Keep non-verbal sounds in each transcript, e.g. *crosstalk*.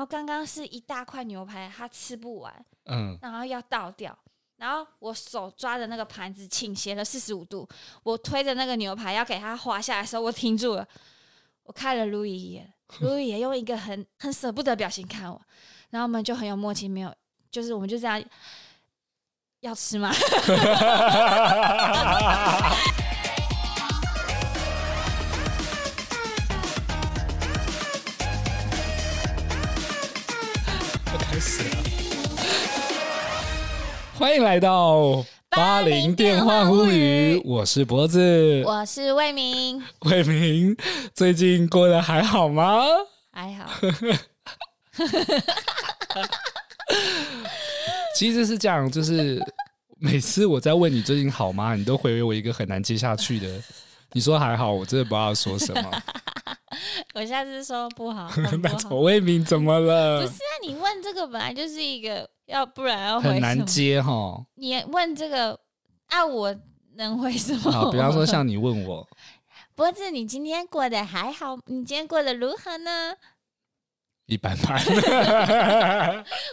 然后刚刚是一大块牛排，他吃不完，嗯，然后要倒掉，然后我手抓着那个盘子倾斜了四十五度，我推着那个牛排要给他滑下来的时候，我停住了，我看了路易一眼，路易也用一个很很舍不得表情看我，然后我们就很有默契，没有，就是我们就这样要吃吗？*laughs* 欢迎来到八零电话物语，我是脖子，我是魏明，魏明最近过得还好吗？还好。*laughs* 其实是这样，就是每次我在问你最近好吗，你都回我一个很难接下去的。你说还好，我真的不知道说什么。*laughs* 我下次说不好，*laughs* 不那丑魏明怎么了？不是啊，你问这个本来就是一个。要不然要回很难接哈。你问这个啊，我能回什么？好，比方说像你问我，*laughs* 脖子，你今天过得还好？你今天过得如何呢？一般般。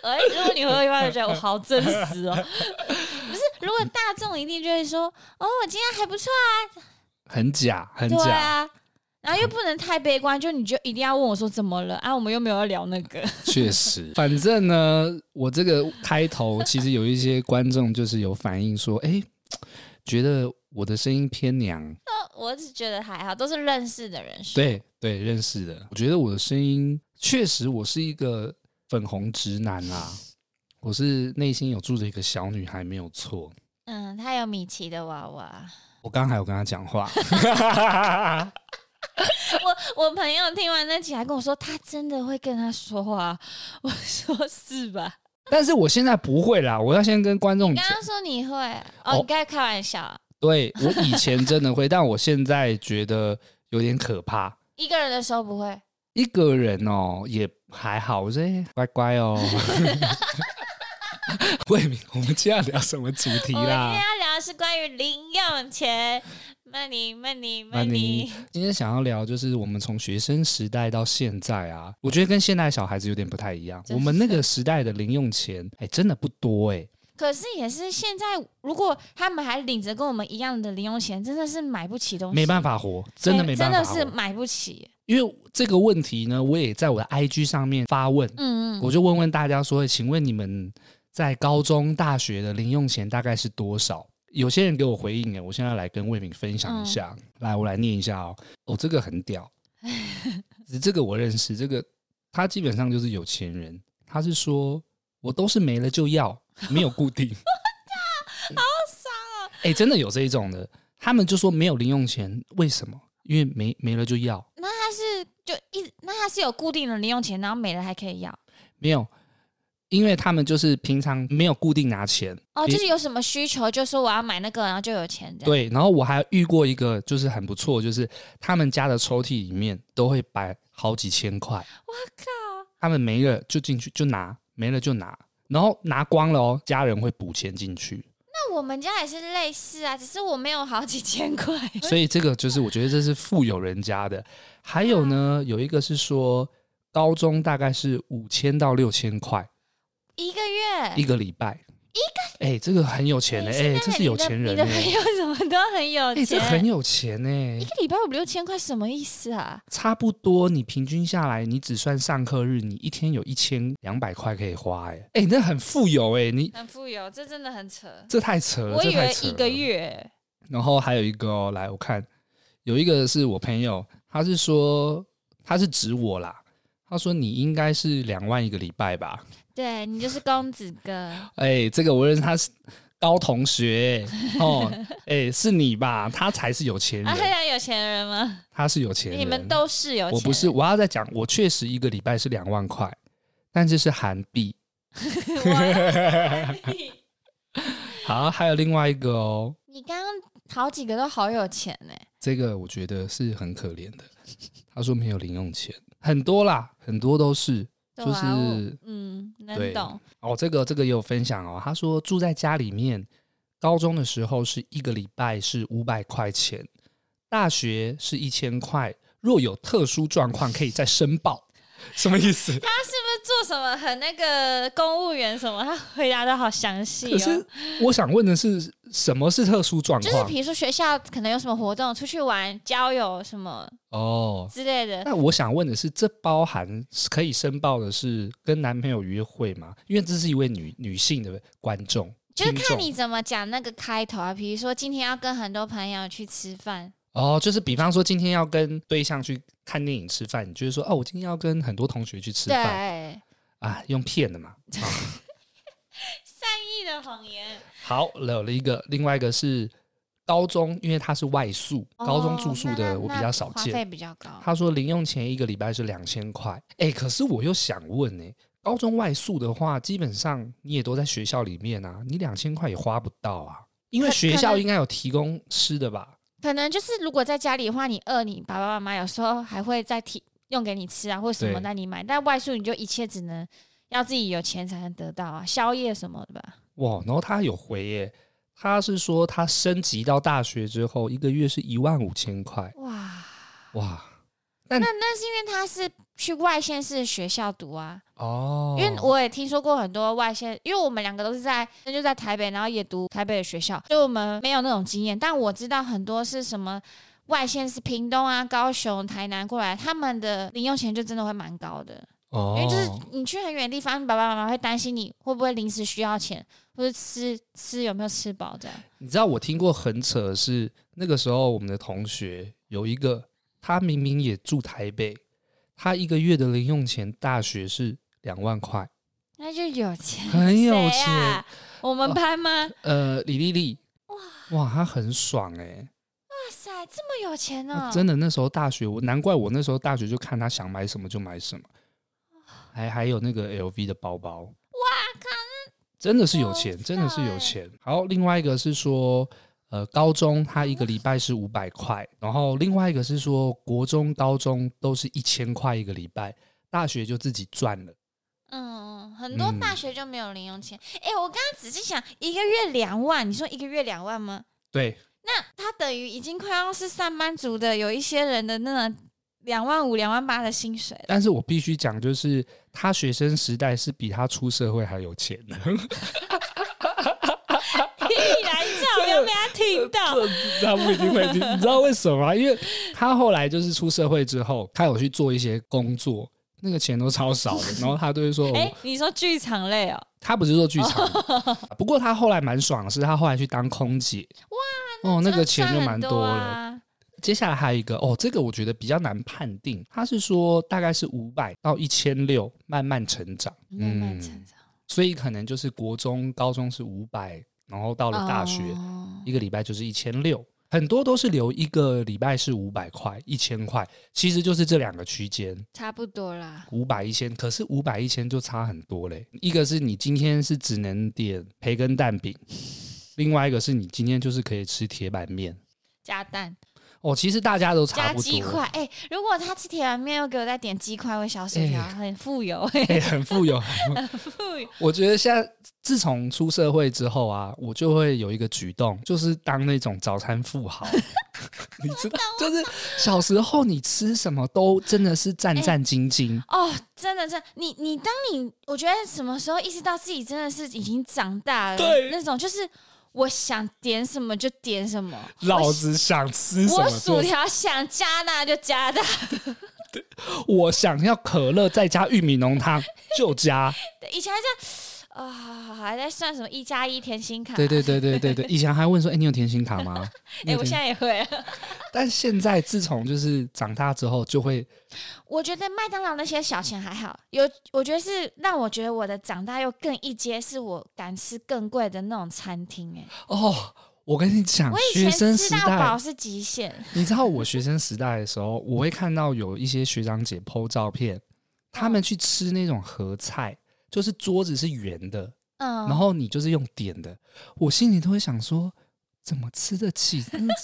哎，如果你回一般，就觉得我好真实哦。不是，如果大众一定就会说，哦，我今天还不错啊。很假，很假。啊。然后又不能太悲观，就你就一定要问我说怎么了啊？我们又没有要聊那个。确实，*laughs* 反正呢，我这个开头其实有一些观众就是有反映说，哎，觉得我的声音偏娘。哦，我只觉得还好，都是认识的人说。对对，认识的。我觉得我的声音确实，我是一个粉红直男啊，我是内心有住着一个小女孩，没有错。嗯，她有米奇的娃娃。我刚刚还有跟他讲话。*laughs* 我我朋友听完那集还跟我说，他真的会跟他说话。*laughs* 我说是吧？但是我现在不会啦。我要先跟观众你。刚刚说你会哦，你该开玩笑。对，我以前真的会，*laughs* 但我现在觉得有点可怕。一个人的时候不会，一个人哦也还好。我说乖乖哦。魏明，我们今天要聊什么主题啦？是关于零用钱。Money, money, money。今天想要聊就是我们从学生时代到现在啊，我觉得跟现在小孩子有点不太一样。我们那个时代的零用钱，哎，真的不多哎。可是也是现在，如果他们还领着跟我们一样的零用钱，真的是买不起东西，没办法活，真的没办法活，真的是买不起。因为这个问题呢，我也在我的 IG 上面发问，嗯嗯，我就问问大家说，请问你们在高中、大学的零用钱大概是多少？有些人给我回应哎，我现在来跟魏敏分享一下。嗯、来，我来念一下哦。哦，这个很屌，*laughs* 这个我认识。这个他基本上就是有钱人。他是说我都是没了就要，*laughs* 没有固定。好爽啊！哎，真的有这一种的。他们就说没有零用钱，为什么？因为没没了就要。那他是就一，那他是有固定的零用钱，然后没了还可以要？没有。因为他们就是平常没有固定拿钱哦，就是有什么需求就说我要买那个，然后就有钱这样。对，然后我还遇过一个就是很不错，就是他们家的抽屉里面都会摆好几千块。我靠！他们没了就进去就拿，没了就拿，然后拿光了哦，家人会补钱进去。那我们家也是类似啊，只是我没有好几千块。*laughs* 所以这个就是我觉得这是富有人家的。还有呢，有一个是说高中大概是五千到六千块。一个月，一个礼拜，一个哎、欸，这个很有钱哎、欸欸，这是有钱人、欸。你的朋友怎么都很有钱？这很有钱哎、欸，一个礼拜五六千块，什么意思啊？差不多，你平均下来，你只算上课日，你一天有一千两百块可以花、欸，哎，哎，那很富有哎、欸，你很富有，这真的很扯，这太扯了，我以为一个月。然后还有一个、哦，来我看，有一个是我朋友，他是说他是指我啦，他说你应该是两万一个礼拜吧。对，你就是公子哥，*laughs* 哎、欸，这个我认识，他是高同学、欸，哦，哎、欸，是你吧？他才是有钱人，他、啊、有钱人吗？他是有钱人，你们都是有钱人，我不是，我要再讲，我确实一个礼拜是两万块，但这是韩币。*laughs* *laughs* 好，还有另外一个哦，你刚刚好几个都好有钱呢、欸，这个我觉得是很可怜的。他说没有零用钱，很多啦，很多都是。就是嗯，能懂哦。这个这个也有分享哦。他说住在家里面，高中的时候是一个礼拜是五百块钱，大学是一千块。若有特殊状况，可以再申报。什么意思？做什么很那个公务员什么，他回答的好详细哦。可是我想问的是，什么是特殊状况？就是比如说学校可能有什么活动，出去玩、交友什么哦之类的。那我想问的是，这包含可以申报的是跟男朋友约会吗？因为这是一位女女性的观众，就是看你怎么讲那个开头啊。比如说今天要跟很多朋友去吃饭。哦，就是比方说今天要跟对象去看电影吃饭，你就是说哦，我今天要跟很多同学去吃饭，对啊，用骗的嘛，啊、*laughs* 善意的谎言。好，有了一个，另外一个是高中，因为他是外宿，哦、高中住宿的我比较少见，花费比较高。他说零用钱一个礼拜是两千块，哎，可是我又想问呢，高中外宿的话，基本上你也都在学校里面啊，你两千块也花不到啊，因为学校应该有提供吃的吧？可能就是如果在家里的话，你饿，你爸爸妈妈有时候还会再提用给你吃啊，或什么带你买。但外宿你就一切只能要自己有钱才能得到啊，宵夜什么的吧。哇，然后他有回耶，他是说他升级到大学之后，一个月是一万五千块。哇哇，那那是因为他是去外县市学校读啊。哦，因为我也听说过很多外县，因为我们两个都是在，那就在台北，然后也读台北的学校，所以我们没有那种经验。但我知道很多是什么外县是，屏东啊、高雄、台南过来，他们的零用钱就真的会蛮高的。哦，因为就是你去很远的地方，你爸爸妈妈会担心你会不会临时需要钱，或者吃吃有没有吃饱这样。你知道我听过很扯的是，那个时候我们的同学有一个，他明明也住台北，他一个月的零用钱大学是。两万块，那就有钱，很有钱。啊、我们拍吗？呃，李丽丽，哇哇，他很爽哎、欸！哇塞，这么有钱呢、哦！真的，那时候大学，我难怪我那时候大学就看他想买什么就买什么，*sighs* 还还有那个 LV 的包包。哇靠！真的是有钱，真的是有钱。好，另外一个是说，呃，高中他一个礼拜是五百块，然后另外一个是说，国中、高中都是一千块一个礼拜，大学就自己赚了。嗯，很多大学就没有零用钱。哎、嗯，我刚刚仔细想，一个月两万，你说一个月两万吗？对。那他等于已经快要是上班族的，有一些人的那种两万五、两万八的薪水。但是我必须讲，就是他学生时代是比他出社会还有钱的。你来一下，我又被他听到。他不一定会听，你知道为什么吗？因为他后来就是出社会之后，他有去做一些工作。那个钱都超少的，然后他都会说：“哎、欸，你说剧场类哦？”他不是做剧场，不过他后来蛮爽的是，他后来去当空姐。哇，哦，那个钱就蛮多了。啊、接下来还有一个哦，这个我觉得比较难判定。他是说大概是五百到一千六，慢慢成长，慢慢成长。所以可能就是国中、高中是五百，然后到了大学，哦、一个礼拜就是一千六。很多都是留一个礼拜是五百块、一千块，其实就是这两个区间，差不多啦。五百一千，可是五百一千就差很多嘞。一个是你今天是只能点培根蛋饼，另外一个是你今天就是可以吃铁板面加蛋。哦，其实大家都差不多。加鸡块，哎、欸，如果他吃铁板面又给我再点鸡块或小薯条，欸、很富有、欸，*laughs* 哎、欸，很富有，*laughs* 很富有。我觉得现在自从出社会之后啊，我就会有一个举动，就是当那种早餐富豪。*laughs* 你知道，就是小时候你吃什么都真的是战战兢兢、欸、哦，真的是你你当你我觉得什么时候意识到自己真的是已经长大了，对那种就是。我想点什么就点什么，老子想吃什么，我薯条想加那就加辣。*laughs* 我想要可乐再加玉米浓汤就加。*laughs* 以前还这样。啊、哦，还在算什么一加一甜心卡？对对对对对对，*laughs* 以前还问说，哎、欸，你有甜心卡吗？*laughs* 哎、欸，我现在也会。*laughs* 但现在自从就是长大之后，就会。我觉得麦当劳那些小钱还好，有我觉得是让我觉得我的长大又更一阶，是我敢吃更贵的那种餐厅。哎，哦，我跟你讲，我以前学生时代吃到饱是极限。你知道我学生时代的时候，我会看到有一些学长姐 po 照片，他们去吃那种合菜。就是桌子是圆的，嗯，然后你就是用点的，我心里都会想说，怎么吃得起？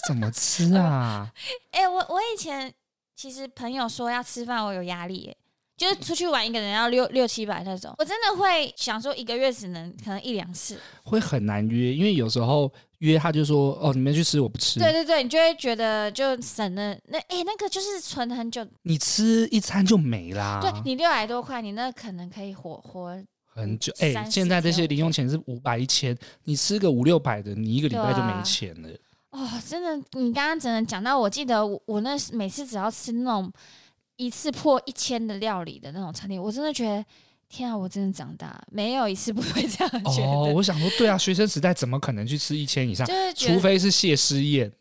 怎么吃啊？哎、欸，我我以前其实朋友说要吃饭，我有压力，哎，就是出去玩一个人要六六七百那种，我真的会想说一个月只能可能一两次，会很难约，因为有时候约他就说哦，你们去吃，我不吃。对对对，你就会觉得就省了那哎，那个就是存很久，你吃一餐就没啦。对，你六百多块，你那可能可以活活很久。哎，现在这些零用钱是五百一千，你吃个五六百的，你一个礼拜就没钱了。哦，真的，你刚刚只能讲到，我记得我我那每次只要吃那种一次破一千的料理的那种餐厅，我真的觉得天啊，我真的长大没有一次不会这样觉得。哦，我想说，对啊，学生时代怎么可能去吃一千以上？就是除非是谢师宴，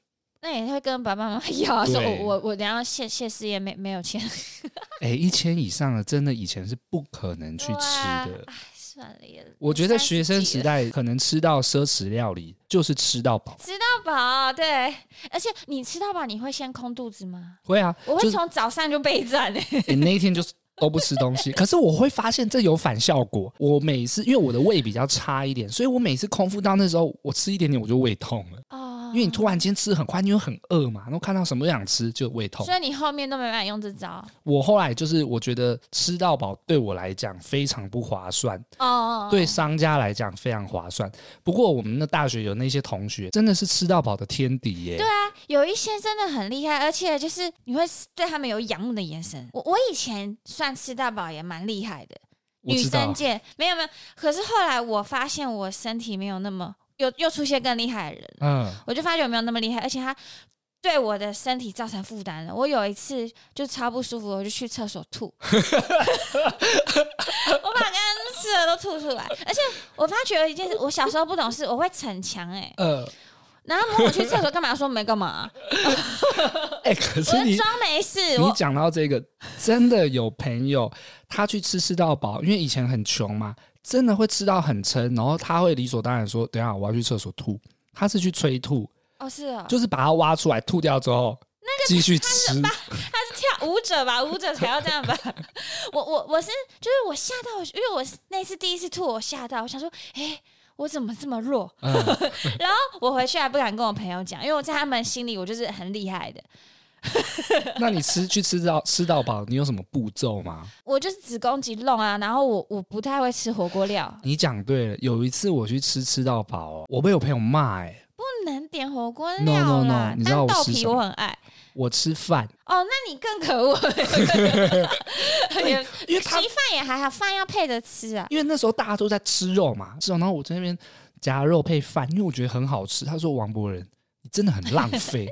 那也会跟爸爸妈妈要说，我我我等下谢谢师宴没没有钱。*laughs* 哎，一千以上的真的以前是不可能去吃的。算了，我觉得学生时代可能吃到奢侈料理就是吃到饱，吃到饱，对。而且你吃到饱，你会先空肚子吗？会啊，我会从早上就备战。你那一天就是都不吃东西，*laughs* 可是我会发现这有反效果。我每次因为我的胃比较差一点，所以我每次空腹到那时候，我吃一点点我就胃痛了。哦因为你突然间吃很快，因为很饿嘛，然后看到什么都想吃，就胃痛。所以你后面都没办法用这招。我后来就是，我觉得吃到饱对我来讲非常不划算哦，对商家来讲非常划算。不过我们的大学有那些同学，真的是吃到饱的天敌耶。对啊，有一些真的很厉害，而且就是你会对他们有仰慕的眼神。我我以前算吃到饱也蛮厉害的，女生界没有没有。可是后来我发现我身体没有那么。又又出现更厉害的人，嗯，我就发觉我没有那么厉害，而且他对我的身体造成负担了。我有一次就超不舒服，我就去厕所吐，*laughs* 我把刚刚吃的都吐出来。而且我发觉有一件事，我小时候不懂事，我会逞强，哎，嗯，*laughs* 然后问我去厕所干嘛，说没干嘛。哎，*laughs* 可是你装没事。你讲到这个，真的有朋友他去吃吃到饱，因为以前很穷嘛。真的会吃到很撑，然后他会理所当然说：“等下我要去厕所吐。”他是去催吐哦，是啊，就是把它挖出来吐掉之后，那个继续吃。他是跳舞者吧？*laughs* 舞者才要这样吧？我我我是就是我吓到，因为我那次第一次吐，我吓到，我想说：“哎，我怎么这么弱？”嗯、*laughs* 然后我回去还不敢跟我朋友讲，因为我在他们心里我就是很厉害的。*laughs* 那你吃去吃到吃到饱，你有什么步骤吗？我就是只攻击弄啊，然后我我不太会吃火锅料。你讲对了，有一次我去吃吃到饱哦，我被我朋友骂哎，不能点火锅料 no, no, no, 你知道我吃我很爱，我吃饭。哦，那你更可恶，*laughs* *laughs* 因为他其饭也还好，饭要配着吃啊。因为那时候大家都在吃肉嘛，是哦，然后我在那边夹肉配饭，因为我觉得很好吃。他说：“王博仁，你真的很浪费。”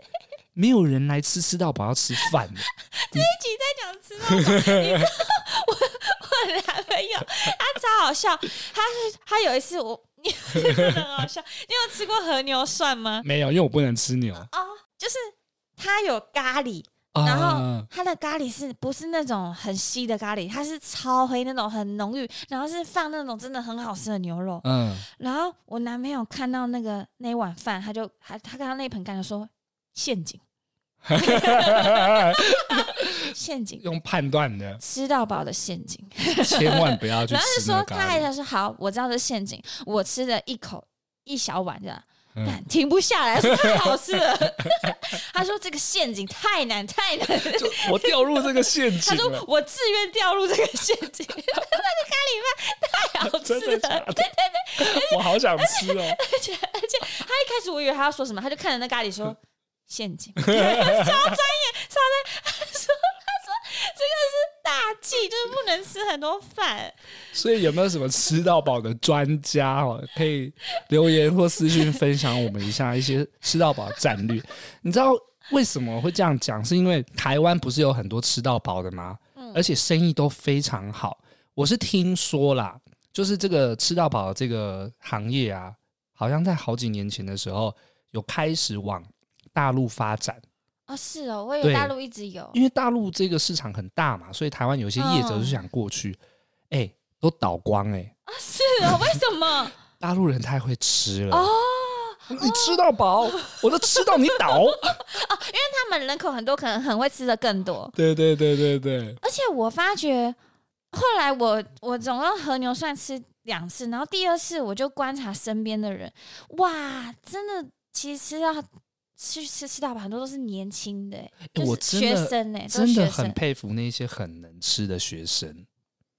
没有人来吃吃到饱要吃饭的。*laughs* 这一集在讲吃到饱，你知道我我男朋友他超好笑，他他有一次我 *laughs* 你真的很好笑，你有吃过和牛涮吗？没有，因为我不能吃牛。哦，就是他有咖喱，然后他的咖喱是不是那种很稀的咖喱？它是超黑那种很浓郁，然后是放那种真的很好吃的牛肉。嗯，然后我男朋友看到那个那碗饭，他就还他看到那盆干就说陷阱。陷阱用判断的吃到饱的陷阱，千万不要去吃。然后是说他还说好，我知道这陷阱，我吃了一口一小碗这样，但停不下来，说太好吃了。*laughs* 他说这个陷阱太难太难，我掉入这个陷阱。他说我自愿掉入这个陷阱，那个咖喱饭太好吃了，对对对，我好想吃哦。*laughs* 而且而且他一开始我以为他要说什么，他就看着那咖喱说。陷阱，*laughs* 超专业，超专。他说：“他说这个是大忌，就是不能吃很多饭。”所以有没有什么吃到饱的专家哦，可以留言或私信分享我们一下一些吃到饱的战略？*laughs* 你知道为什么会这样讲？是因为台湾不是有很多吃到饱的吗？嗯，而且生意都非常好。我是听说啦，就是这个吃到饱这个行业啊，好像在好几年前的时候有开始往。大陆发展。啊、哦，是哦，我以为大陆一直有，因为大陆这个市场很大嘛，所以台湾有些业者就想过去，哎、都倒光哎、欸，啊，是哦，为什么？*laughs* 大陆人太会吃了。哦，你吃到饱，哦、*laughs* 我都吃到你倒。*laughs* 哦，因为他们人口很多，可能很会吃的更多，对对对对对，而且我发觉后来我我总共和牛算吃两次，然后第二次我就观察身边的人，哇，真的，其实吃到。去吃吃到饱，很多都是年轻的、欸，我学生哎、欸，真的很佩服那些很能吃的学生。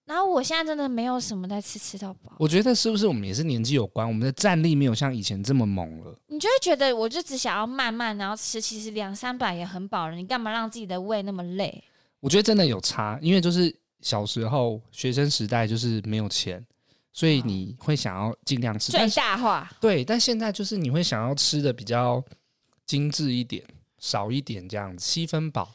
然后我现在真的没有什么在吃吃到饱。我觉得是不是我们也是年纪有关，我们的战力没有像以前这么猛了？你就会觉得，我就只想要慢慢然后吃，其实两三百也很饱了，你干嘛让自己的胃那么累？我觉得真的有差，因为就是小时候学生时代就是没有钱，所以你会想要尽量吃最大化。对，但现在就是你会想要吃的比较精致一点，少一点这样子，七分饱。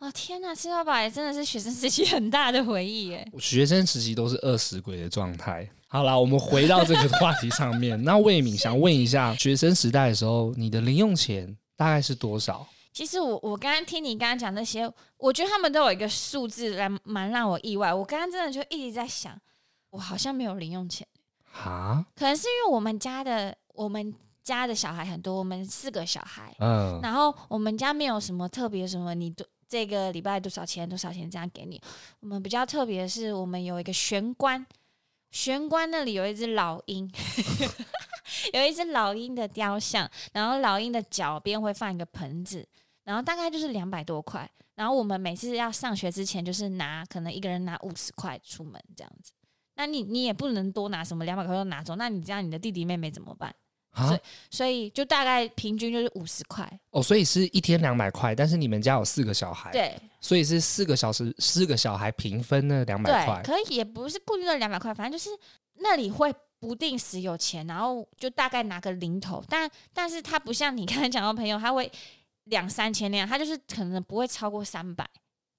哦天哪，七分饱也真的是学生时期很大的回忆耶！学生时期都是饿死鬼的状态。好啦，我们回到这个话题上面。*laughs* 那魏敏想问一下，学生时代的时候，你的零用钱大概是多少？其实我我刚刚听你刚刚讲那些，我觉得他们都有一个数字来蛮让我意外。我刚刚真的就一直在想，我好像没有零用钱哈，可能是因为我们家的我们家的小孩很多，我们四个小孩，嗯，然后我们家没有什么特别什么你多。这个礼拜多少钱？多少钱？这样给你。我们比较特别的是，我们有一个玄关，玄关那里有一只老鹰，*laughs* 有一只老鹰的雕像，然后老鹰的脚边会放一个盆子，然后大概就是两百多块。然后我们每次要上学之前，就是拿可能一个人拿五十块出门这样子。那你你也不能多拿什么两百块都拿走，那你这样你的弟弟妹妹怎么办？所以，所以就大概平均就是五十块。哦，所以是一天两百块，但是你们家有四个小孩，对，所以是四个小时四个小孩平分那两百块，可以也不是固定的两百块，反正就是那里会不定时有钱，然后就大概拿个零头，但但是他不像你刚才讲到朋友，他会两三千那样，他就是可能不会超过三百。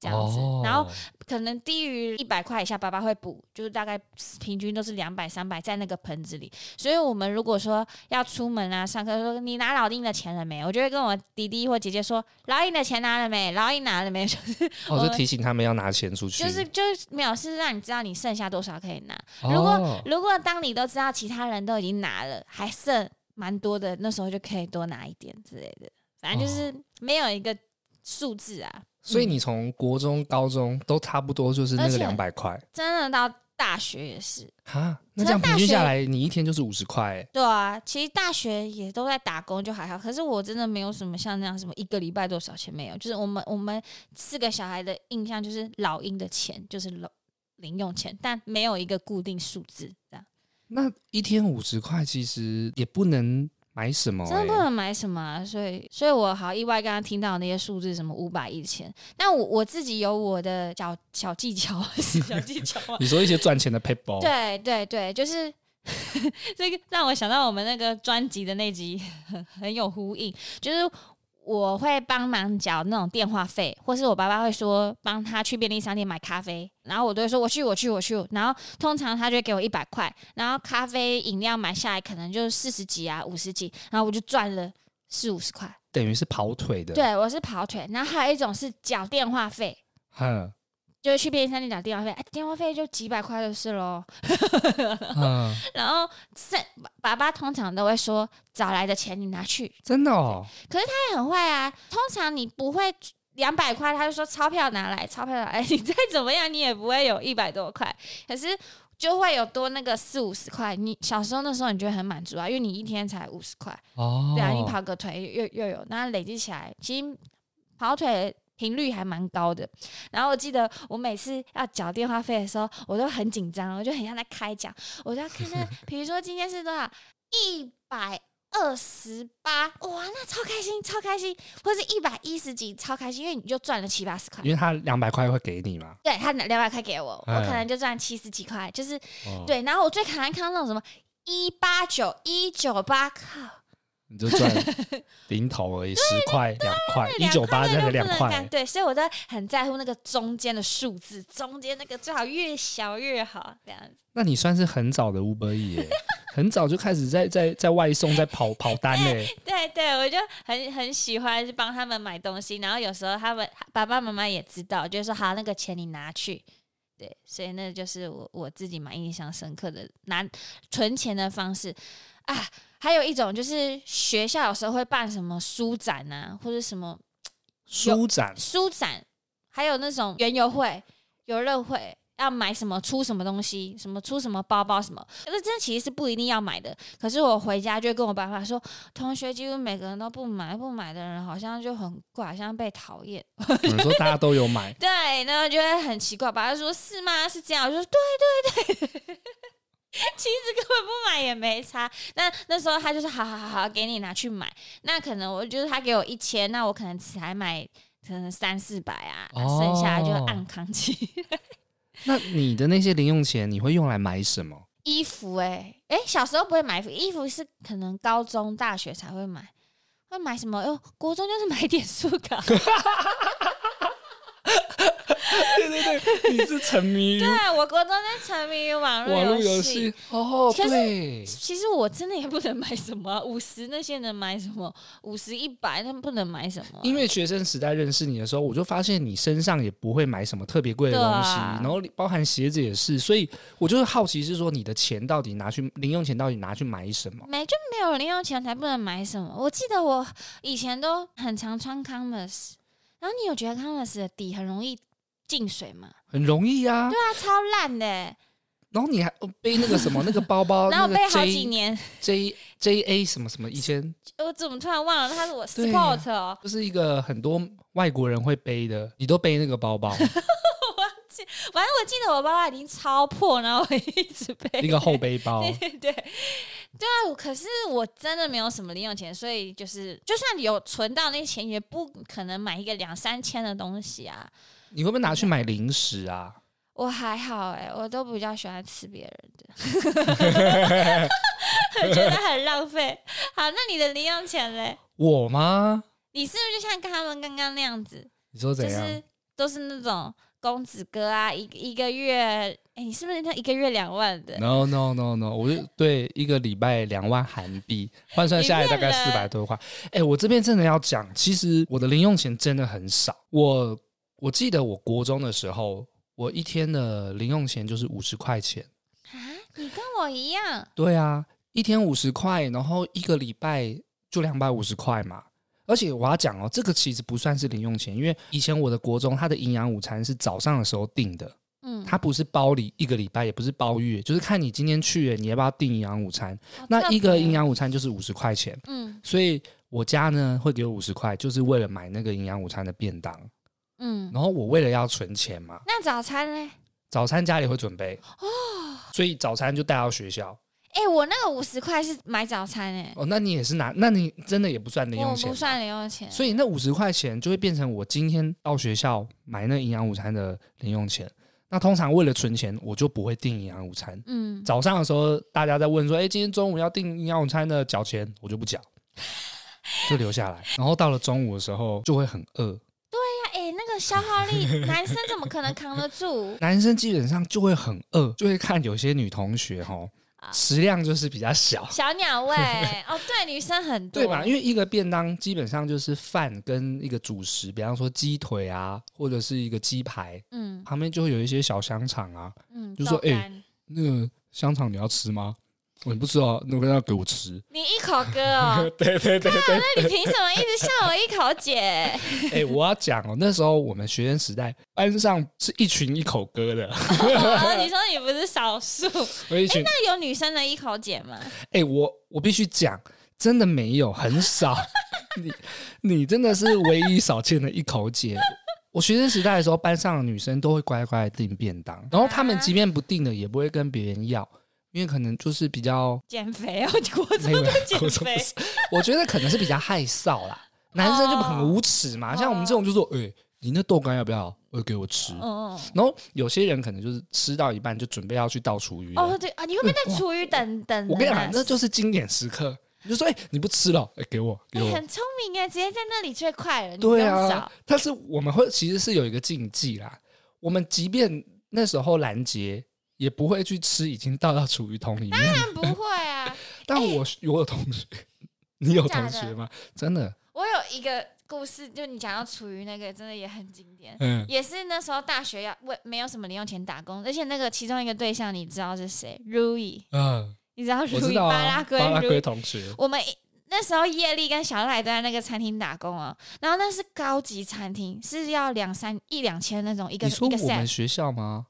这样子，哦、然后可能低于一百块以下，爸爸会补，就是大概平均都是两百、三百在那个盆子里。所以，我们如果说要出门啊、上课，说你拿老丁的钱了没？我就会跟我弟弟或姐姐说，老鹰的钱拿了没？老鹰拿了没？就是我就提醒他们要拿钱出去，就是就是没有，是让你知道你剩下多少可以拿。如果、哦、如果当你都知道其他人都已经拿了，还剩蛮多的，那时候就可以多拿一点之类的。反正就是没有一个数字啊。所以你从国中、高中都差不多就是那个两百块，真的到大学也是哈，那这样平均下来，你一天就是五十块。对啊，其实大学也都在打工，就还好。可是我真的没有什么像那样什么一个礼拜多少钱没有，就是我们我们四个小孩的印象就是老鹰的钱就是零零用钱，但没有一个固定数字这样。那一天五十块其实也不能。买什么、欸？真的不能买什么、啊，所以，所以我好意外，刚刚听到那些数字，什么五百、一千。但我我自己有我的小小技巧，*laughs* 小技巧。你说一些赚钱的 paper？？对对对，就是 *laughs* 这个让我想到我们那个专辑的那集很 *laughs* 很有呼应，就是。我会帮忙缴那种电话费，或是我爸爸会说帮他去便利商店买咖啡，然后我都会说我去我去我去，然后通常他就会给我一百块，然后咖啡饮料买下来可能就四十几啊五十几，然后我就赚了四五十块，等于是跑腿的。对，我是跑腿，然后还有一种是缴电话费。哼。就是去便利商店缴电话费，哎，电话费就几百块就是喽。嗯、*laughs* 然后是爸爸通常都会说找来的钱你拿去，真的哦。可是他也很坏啊，通常你不会两百块，他就说钞票拿来，钞票拿来，*laughs* 你再怎么样你也不会有一百多块，可是就会有多那个四五十块。你小时候那时候你觉得很满足啊，因为你一天才五十块哦，对啊，你跑个腿又又有，那累积起来，其实跑腿。频率还蛮高的，然后我记得我每次要缴电话费的时候，我都很紧张，我就很像在开奖，我就要看看，*laughs* 比如说今天是多少，一百二十八，哇，那超开心，超开心，或是一百一十几，超开心，因为你就赚了七八十块，因为他两百块会给你嘛，对，他两百块给我，我可能就赚七十几块，就是、哦、对，然后我最讨厌看到那种什么一八九一九八，靠。你就赚零头而已，十块两块，一九八才两块。对，所以我都很在乎那个中间的数字，中间那个最好越小越好，这样子。那你算是很早的 Uber Eats，*laughs* 很早就开始在在在外送，在跑跑单嘞。对对，我就很很喜欢帮他们买东西，然后有时候他们爸爸妈妈也知道，就是说好，那个钱你拿去。对，所以那就是我我自己蛮印象深刻的拿存钱的方式啊。还有一种就是学校有时候会办什么书展啊，或者什么书展、书展，还有那种园游会、游乐会，要买什么出什么东西，什么出什么包包什么，可是这其实是不一定要买的。可是我回家就跟我爸爸说，同学几乎每个人都不买，不买的人好像就很怪，好像被讨厌。你说大家都有买，*laughs* 对，然后就会很奇怪。爸爸说：“是吗？是这样？”我就说：“对对对。” *laughs* 其实根本不买也没差。那那时候他就是好好好好给你拿去买。那可能我就是他给我一千，那我可能才买可能三四百啊，哦、剩下就按扛起。*laughs* 那你的那些零用钱，你会用来买什么？衣服哎、欸、哎、欸，小时候不会买衣服，衣服是可能高中、大学才会买。会买什么？哟，国中就是买点数卡。*laughs* *laughs* 对对对，你是沉迷于对啊，我国都在沉迷于网络游戏哦。对，其实我真的也不能买什么 *laughs* 五十，那些能买什么五十一百，他们不能买什么。因为学生时代认识你的时候，我就发现你身上也不会买什么特别贵的东西，啊、然后包含鞋子也是，所以我就是好奇，是说你的钱到底拿去零用钱到底拿去买什么？没就没有零用钱才不能买什么。我记得我以前都很常穿 Converse，然后你有觉得 Converse 的底很容易？进水嘛，很容易啊。对啊，超烂的。然后你还背那个什么 *laughs* 那个包包，然后背好几年。J J A 什么什么？以前我怎么突然忘了？它是我 Sport 哦，就是一个很多外国人会背的。你都背那个包包？我 *laughs* 忘记，反正我记得我包包已经超破，然后我一直背一个后背包。*laughs* 对对对，对啊。可是我真的没有什么零用钱，所以就是就算有存到那些钱，也不可能买一个两三千的东西啊。你会不会拿去买零食啊？我还好哎、欸，我都比较喜欢吃别人的，*laughs* 我觉得很浪费。好，那你的零用钱嘞？我吗？你是不是就像他们刚刚那样子？你说怎样？就是都是那种公子哥啊，一一个月，哎、欸，你是不是那一个月两万的？No No No No，我就对一个礼拜两万韩币换算下来大概四百多块。哎、欸，我这边真的要讲，其实我的零用钱真的很少，我。我记得我国中的时候，我一天的零用钱就是五十块钱啊！你跟我一样。对啊，一天五十块，然后一个礼拜就两百五十块嘛。而且我要讲哦，这个其实不算是零用钱，因为以前我的国中它的营养午餐是早上的时候订的，嗯，它不是包礼一个礼拜，也不是包月，就是看你今天去了，你要不要订营养午餐。那一个营养午餐就是五十块钱，嗯，所以我家呢会给我五十块，就是为了买那个营养午餐的便当。嗯，然后我为了要存钱嘛，那早餐呢？早餐家里会准备哦，所以早餐就带到学校。哎、欸，我那个五十块是买早餐哎。哦，那你也是拿？那你真的也不算零用钱？不算零用钱。所以那五十块钱就会变成我今天到学校买那营养午餐的零用钱。那通常为了存钱，我就不会订营养午餐。嗯，早上的时候大家在问说，哎、欸，今天中午要订营养午餐的缴钱，我就不缴，就留下来。然后到了中午的时候就会很饿。消耗力，*laughs* 男生怎么可能扛得住？男生基本上就会很饿，就会看有些女同学哈，食量就是比较小，小鸟胃 *laughs* 哦。对，女生很多，对吧？因为一个便当基本上就是饭跟一个主食，比方说鸡腿啊，或者是一个鸡排，嗯，旁边就会有一些小香肠啊，嗯，就说哎，那个香肠你要吃吗？我不知道，那个要给我吃。你一口哥哦，*laughs* 对对对对，那你凭什么一直笑我一口姐？*laughs* 哎，我要讲哦，那时候我们学生时代班上是一群一口哥的。你说你不是少数？*laughs* 哎，那有女生的一口姐吗？哎，我我必须讲，真的没有，很少。你你真的是唯一少见的一口姐。我学生时代的时候，班上的女生都会乖乖订便当，然后他们即便不订的，也不会跟别人要。因为可能就是比较减肥哦，*laughs* 国中的减肥，我觉得可能是比较害臊啦。男生就很无耻嘛，像我们这种就说，哎，你那豆干要不要？会给我吃。然后有些人可能就是吃到一半就准备要去倒厨余。哦，对啊，你会不会在厨余等等？我跟你讲，那就是经典时刻。你就说，哎，你不吃了，哎，给我，给我。很聪明哎，直接在那里最快了。对啊，但是我们会其实是有一个禁忌啦。我们即便那时候拦截。也不会去吃已经倒到厨余桶里面。当然不会啊！*laughs* 但我我有同学，*laughs* 你有同学吗？真的，我有一个故事，就你讲到厨余那个，真的也很经典。嗯，也是那时候大学要为没有什么零用钱打工，而且那个其中一个对象，你知道是谁？Rui，嗯，你知道 Rui 巴拉圭，巴拉圭同学。我们那时候叶丽跟小赖都在那个餐厅打工哦，然后那是高级餐厅，是要两三一两千那种一个。你说我们学校吗？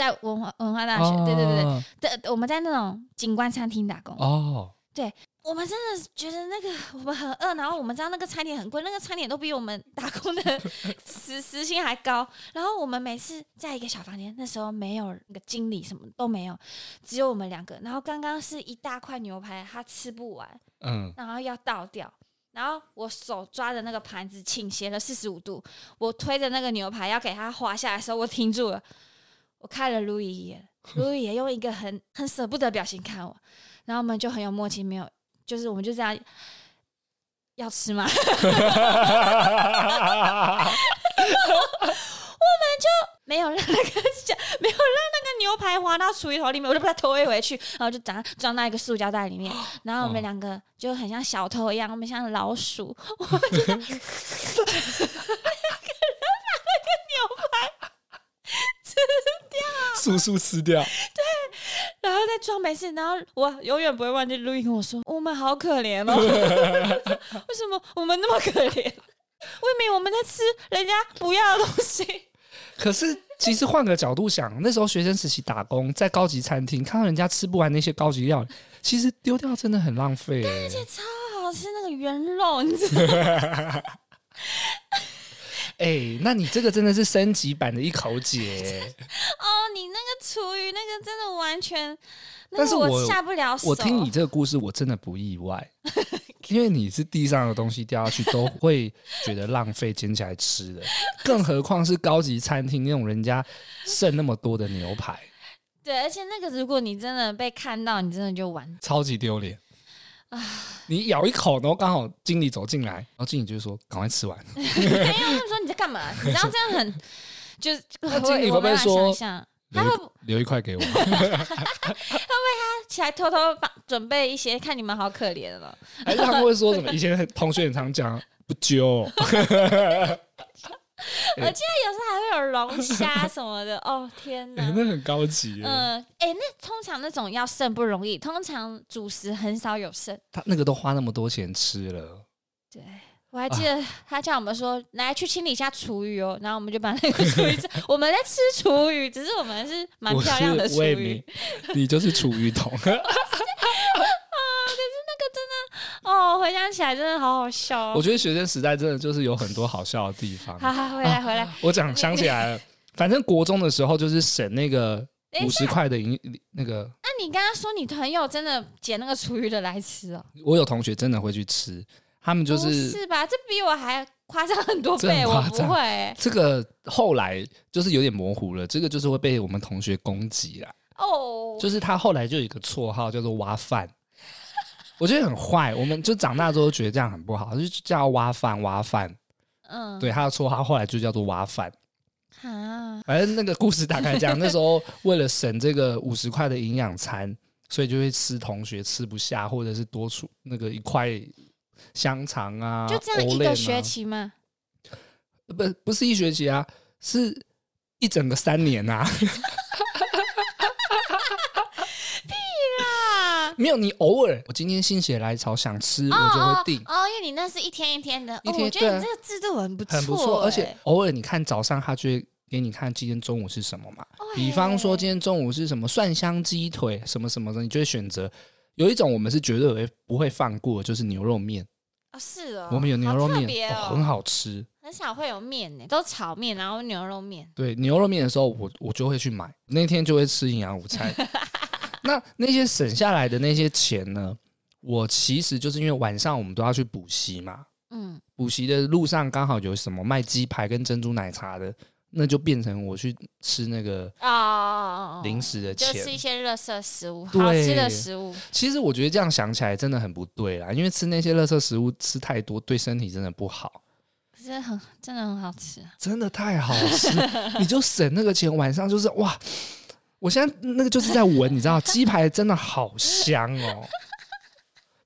在文化文化大学，对对对对，对，我们在那种景观餐厅打工哦。对，我们真的觉得那个我们很饿，然后我们知道那个餐点很贵，那个餐点都比我们打工的 *laughs* 时时薪还高。然后我们每次在一个小房间，那时候没有那个经理，什么都没有，只有我们两个。然后刚刚是一大块牛排，他吃不完，嗯，然后要倒掉。然后我手抓着那个盘子倾斜了四十五度，我推着那个牛排要给它滑下来的时候，我停住了，我看了路易一眼，路易也用一个很很舍不得表情看我。然后我们就很有默契，没有，就是我们就这样要吃吗？*laughs* 我们就没有让那个没有让那个牛排滑到厨余桶里面，我就把它推回去，然后就装装到一个塑胶袋里面。*gasps* 然后我们两个就很像小偷一样，我们像老鼠，我们就 *laughs* *laughs* 两个人把那个牛排吃掉，速速吃掉。对。然后再装没事，然后我永远不会忘记录音跟我说：“我们好可怜哦，*laughs* 为什么我们那么可怜？为什么我们在吃人家不要的东西？”可是，其实换个角度想，那时候学生时期打工在高级餐厅，看到人家吃不完那些高级料理，其实丢掉真的很浪费。对，而且超好吃那个原肉，你知道吗？哎、欸，那你这个真的是升级版的一口解 *laughs* 哦！你那个厨余那个真的完全，但是我下不了手。我听你这个故事，我真的不意外，*laughs* 因为你是地上的东西掉下去都会觉得浪费，捡起来吃的，更何况是高级餐厅那种人家剩那么多的牛排。对，而且那个如果你真的被看到，你真的就完，超级丢脸。你咬一口，然后刚好经理走进来，然后经理就说：“赶快吃完。”没有，他们说你在干嘛？*laughs* 你知道这样很，就是经理会不会说？他会留一块给我？*laughs* 会不会他起来偷偷把准备一些？看你们好可怜了。还是他们会说什么？以前同学很常讲不揪。*laughs* *laughs* 我记得有时候还会有龙虾什么的哦，天哪，欸、那很高级。嗯，哎、欸，那通常那种要剩不容易，通常主食很少有剩。他那个都花那么多钱吃了。对，我还记得他叫我们说、啊、来去清理一下厨余哦，然后我们就把那个厨余，*laughs* 我们在吃厨余，只是我们是蛮漂亮的厨余，你就是厨余桶。*laughs* 哦，回想起来真的好好笑哦。我觉得学生时代真的就是有很多好笑的地方。好好，回来回来。我讲想起来了，反正国中的时候就是省那个五十块的银那个。那你刚刚说你朋友真的捡那个厨余的来吃哦？我有同学真的会去吃，他们就是是吧？这比我还夸张很多倍，我不会。这个后来就是有点模糊了，这个就是会被我们同学攻击了。哦，就是他后来就有一个绰号叫做“挖饭”。我觉得很坏，我们就长大之后觉得这样很不好，就叫挖饭挖饭。嗯，对，他的绰号后来就叫做挖饭。啊，反正那个故事大概这样，*laughs* 那时候为了省这个五十块的营养餐，所以就会吃同学吃不下，或者是多出那个一块香肠啊。就这样一个学期吗？不，不是一学期啊，是一整个三年啊。*laughs* *laughs* 没有，你偶尔我今天心血来潮想吃，哦、我就会订哦，因为你那是一天一天的，一天、哦、我觉得你这个制度很不错，很不错。而且偶尔你看早上他就会给你看今天中午是什么嘛，哦、比方说今天中午是什么蒜香鸡腿什么什么的，你就会选择。有一种我们是绝对不会放过，就是牛肉面是哦，我们有牛肉面，很好吃。很少会有面呢，都炒面，然后牛肉面。对，牛肉面的时候我我就会去买，那天就会吃营养午餐。那那些省下来的那些钱呢？我其实就是因为晚上我们都要去补习嘛，嗯，补习的路上刚好有什么卖鸡排跟珍珠奶茶的，那就变成我去吃那个啊零食的钱，就吃一些垃圾食物，好吃的食物。其实我觉得这样想起来真的很不对啦，因为吃那些垃圾食物吃太多对身体真的不好。可是很真的很好吃，真的太好吃，你就省那个钱，晚上就是哇。我现在那个就是在闻，你知道，鸡排真的好香哦。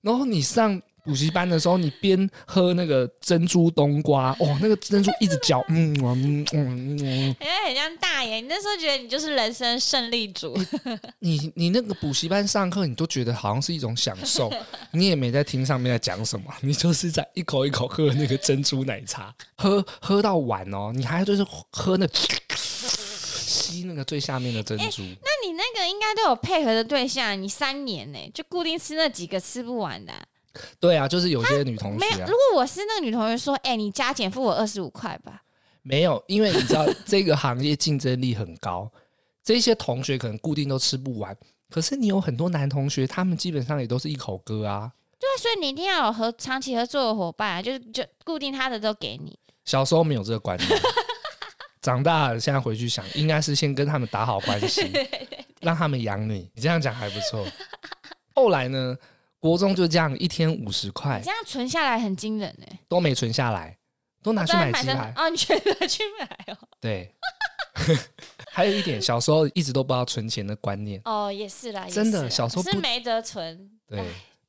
然后你上补习班的时候，你边喝那个珍珠冬瓜，哦，那个珍珠一直嚼，嗯嗯嗯嗯，哎、嗯，很像大爷。你那时候觉得你就是人生胜利组。*laughs* 你你那个补习班上课，你都觉得好像是一种享受，*laughs* 你也没在听上面在讲什么，你就是在一口一口喝那个珍珠奶茶，喝喝到晚哦，你还就是喝那个。吸那个最下面的珍珠，欸、那你那个应该都有配合的对象，你三年呢，就固定吃那几个吃不完的、啊。对啊，就是有些女同学、啊。没有，如果我是那个女同学说，哎、欸，你加减付我二十五块吧。没有，因为你知道这个行业竞争力很高，这些同学可能固定都吃不完。可是你有很多男同学，他们基本上也都是一口哥啊。对啊，所以你一定要有和长期合作的伙伴啊，就是就固定他的都给你。小时候没有这个观念，长大了现在回去想，应该是先跟他们打好关系，*laughs* 让他们养你。你这样讲还不错。后来呢，国中就这样一天五十块，这样存下来很惊人哎，都没存下来，都拿去买鸡排哦，你全拿去买哦。对。*laughs* 还有一点，小时候一直都不知道存钱的观念哦，也是啦，真的小时候是没得存，对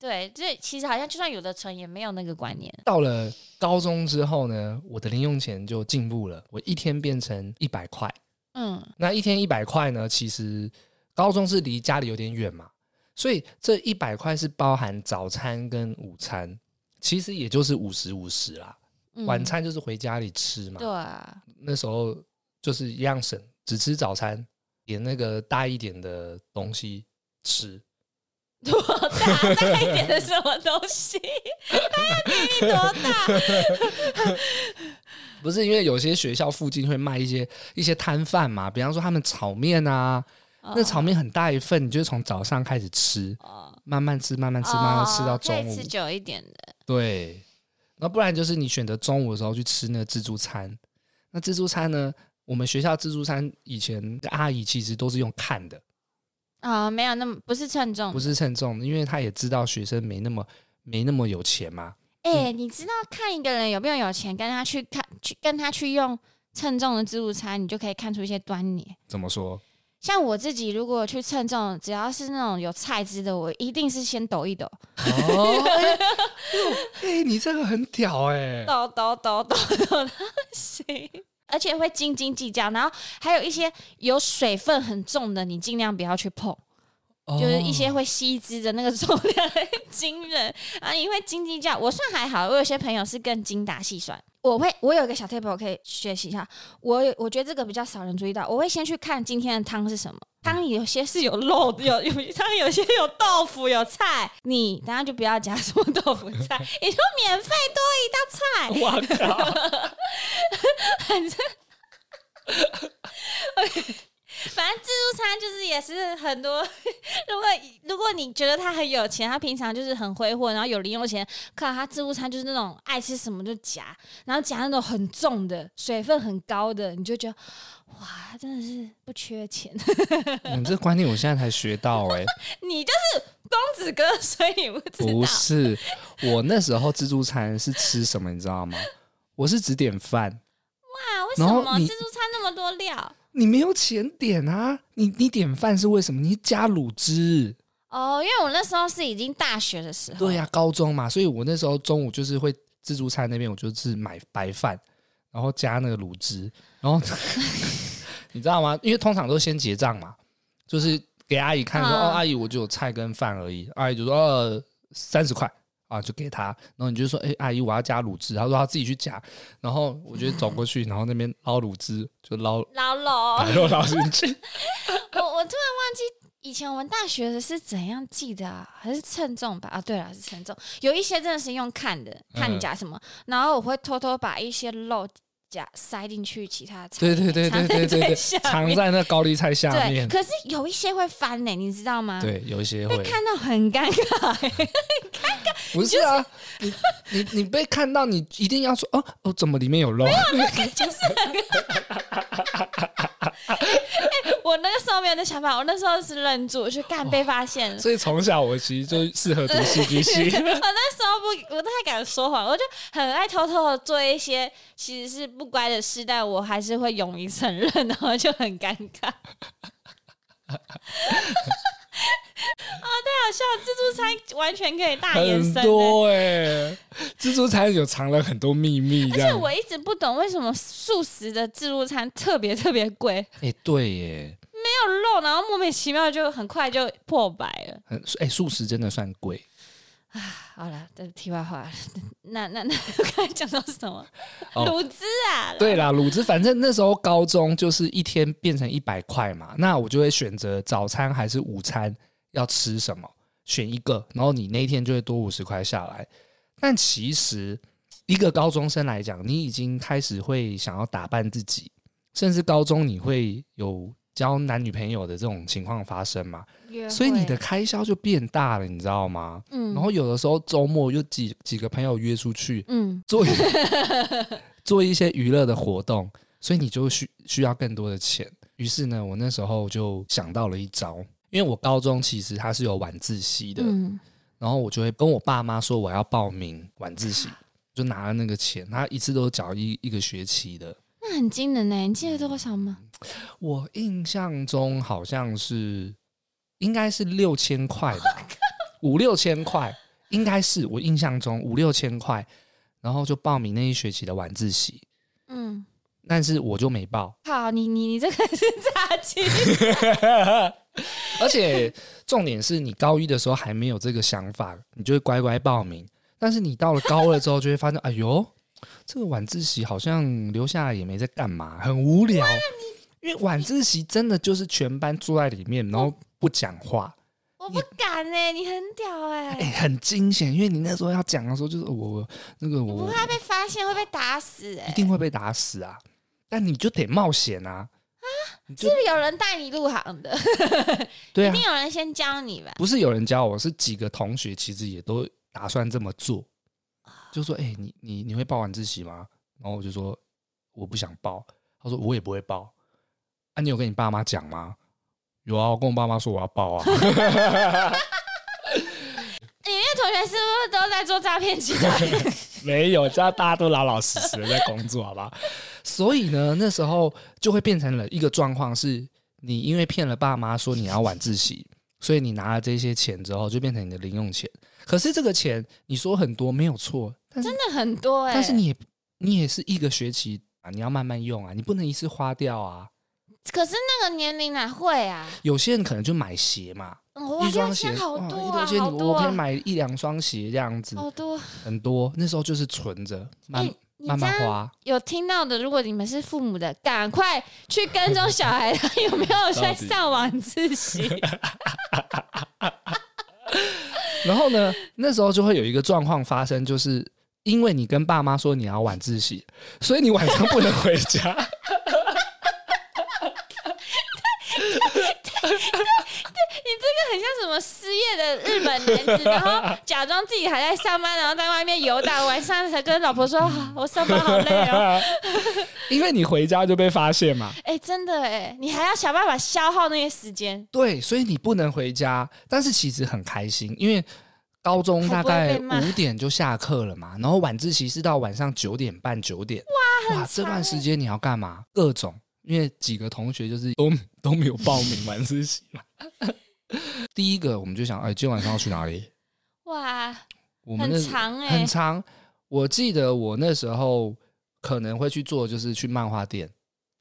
对，这其实好像就算有的存，也没有那个观念。到了高中之后呢，我的零用钱就进步了，我一天变成一百块，嗯，那一天一百块呢，其实高中是离家里有点远嘛，所以这一百块是包含早餐跟午餐，其实也就是五十五十啦，嗯，晚餐就是回家里吃嘛，对啊，那时候。就是一样省，只吃早餐，点那个大一点的东西吃。多大？大一点的什么东西？给你多大？不是因为有些学校附近会卖一些一些摊贩嘛，比方说他们炒面啊，哦、那炒面很大一份，你就从早上开始吃，哦、慢慢吃，慢慢吃，慢慢吃到中午。吃久一点的。对，那不然就是你选择中午的时候去吃那个自助餐。那自助餐呢？我们学校自助餐以前的阿姨其实都是用看的啊、哦，没有那么不是称重，不是称重，因为他也知道学生没那么没那么有钱嘛。哎、欸，嗯、你知道看一个人有没有有钱，跟他去看去跟他去用称重的自助餐，你就可以看出一些端倪。怎么说？像我自己如果去称重，只要是那种有菜汁的，我一定是先抖一抖。哦，哎、欸，你这个很屌哎、欸，抖抖抖抖抖，行。而且会斤斤计较，然后还有一些有水分很重的，你尽量不要去碰。就是一些会吸脂的那个重量很惊人啊！因为斤斤计较，我算还好，我有些朋友是更精打细算。我会，我有一个小 table 可以学习一下。我我觉得这个比较少人注意到，我会先去看今天的汤是什么。汤有些是有肉，有有汤有些有豆腐有菜。你等下就不要加什么豆腐菜，*laughs* 你就免费多一道菜。我靠！*laughs* 反正。*laughs* 反正自助餐就是也是很多，*laughs* 如果如果你觉得他很有钱，他平常就是很挥霍，然后有零用钱，看他自助餐就是那种爱吃什么就夹，然后夹那种很重的、水分很高的，你就觉得哇，他真的是不缺钱。*laughs* 你这观念我现在才学到哎、欸，*laughs* 你就是公子哥，所以你不知道。不是，我那时候自助餐是吃什么，你知道吗？我是只点饭。哇，为什么自助餐那么多料？你没有钱点啊？你你点饭是为什么？你加卤汁哦，因为我那时候是已经大学的时候。对呀、啊，高中嘛，所以我那时候中午就是会自助餐那边，我就是买白饭，然后加那个卤汁，然后 *laughs* 你知道吗？因为通常都先结账嘛，就是给阿姨看说、嗯、哦，阿姨我就有菜跟饭而已，阿姨就说呃三十块。啊，就给他，然后你就说，哎、欸，阿姨，我要加卤汁。他说他自己去加，然后我就走过去，然后那边捞卤汁，就捞捞肉，把肉捞进去。*laughs* 我我突然忘记以前我们大学的是怎样记的啊？还是称重吧？啊，对了，是称重。有一些真的是用看的，看你夹什么，嗯、然后我会偷偷把一些肉。塞进去其他菜，对对对对对对，藏在那高丽菜下面。可是有一些会翻呢，你知道吗？对，有一些会看到很尴尬，*laughs* 很尴尬。不是啊，你你你被看到，你一定要说哦哦，怎么里面有肉？没有，那个就是。我那个时候没有那想法，我那时候是愣住，去干被发现了。*laughs* 所以从小我其实就适合读戏剧系。*laughs* 我那时候不，我不太敢说谎，我就很爱偷偷的做一些其实是不乖的事，但我还是会勇于承认，然后就很尴尬。*laughs* *laughs* 哦，太好笑了！自助餐完全可以大延伸，很多哎、欸，自助餐有藏了很多秘密。*laughs* 而且我一直不懂为什么素食的自助餐特别特别贵。哎、欸，对耶，没有肉，然后莫名其妙就很快就破百了。很哎、欸，素食真的算贵。啊，好了，这题外话，*laughs* 那那那刚才讲到什么？哦、卤汁啊？对啦，卤汁，反正那时候高中就是一天变成一百块嘛，那我就会选择早餐还是午餐要吃什么，选一个，然后你那一天就会多五十块下来。但其实一个高中生来讲，你已经开始会想要打扮自己，甚至高中你会有。交男女朋友的这种情况发生嘛，所以你的开销就变大了，你知道吗？嗯，然后有的时候周末又几几个朋友约出去，嗯，做一 *laughs* 做一些娱乐的活动，所以你就需需要更多的钱。于是呢，我那时候就想到了一招，因为我高中其实它是有晚自习的，嗯，然后我就会跟我爸妈说我要报名晚自习，就拿了那个钱，他一次都缴一一个学期的。那很惊人呢，你记得多少吗？我印象中好像是，应该是六千块吧，五六千块，应该是我印象中五六千块，然后就报名那一学期的晚自习。嗯，但是我就没报。好，你你你这个是 *laughs* 诈欺，*laughs* *laughs* 而且重点是你高一的时候还没有这个想法，你就会乖乖报名。但是你到了高二之后，就会发现，哎呦。这个晚自习好像留下来也没在干嘛，很无聊。因为晚自习真的就是全班坐在里面，然后不讲话。我不敢哎、欸，你很屌哎、欸，很惊险。因为你那时候要讲的时候，就是我那个我，不怕被发现会被打死哎、欸，一定会被打死啊！但你就得冒险啊！啊，是不是有人带你入行的？对啊，一定有人先教你吧？不是有人教我，是几个同学其实也都打算这么做。就说：“哎、欸，你你你会报晚自习吗？”然后我就说：“我不想报。”他说：“我也不会报。”啊，你有跟你爸妈讲吗？有啊，我跟我爸妈说我要报啊。*laughs* 你那同学是不是都在做诈骗集团？*laughs* *laughs* 没有，这样大家都老老实实的在工作，好吧？*laughs* 所以呢，那时候就会变成了一个状况：是你因为骗了爸妈说你要晚自习，所以你拿了这些钱之后，就变成你的零用钱。可是这个钱，你说很多没有错。真的很多哎、欸，但是你也你也是一个学期啊，你要慢慢用啊，你不能一次花掉啊。可是那个年龄哪会啊？有些人可能就买鞋嘛，哦、一双鞋好多、啊，一双鞋我可以买一两双鞋这样子，好多很多。那时候就是存着，慢慢花。有听到的，如果你们是父母的，赶快去跟踪小孩，他 *laughs* 有没有在上晚自习？*laughs* 然后呢，那时候就会有一个状况发生，就是。因为你跟爸妈说你要晚自习，所以你晚上不能回家。对对对，你这个很像什么失业的日本男子，然后假装自己还在上班，然后在外面游荡，晚上才跟老婆说：“我上班好累哦。*laughs* ”因为你回家就被发现嘛。*laughs* 哎，真的哎，你还要想办法消耗那些时间。对，所以你不能回家，但是其实很开心，因为。高中大概五点就下课了嘛，然后晚自习是到晚上九点半九点。哇，哇，这段时间你要干嘛？各种，因为几个同学就是都都没有报名晚自习嘛。*laughs* 第一个我们就想，哎，今天晚上要去哪里？*laughs* 哇，我们很长哎、欸，很长。我记得我那时候可能会去做，就是去漫画店。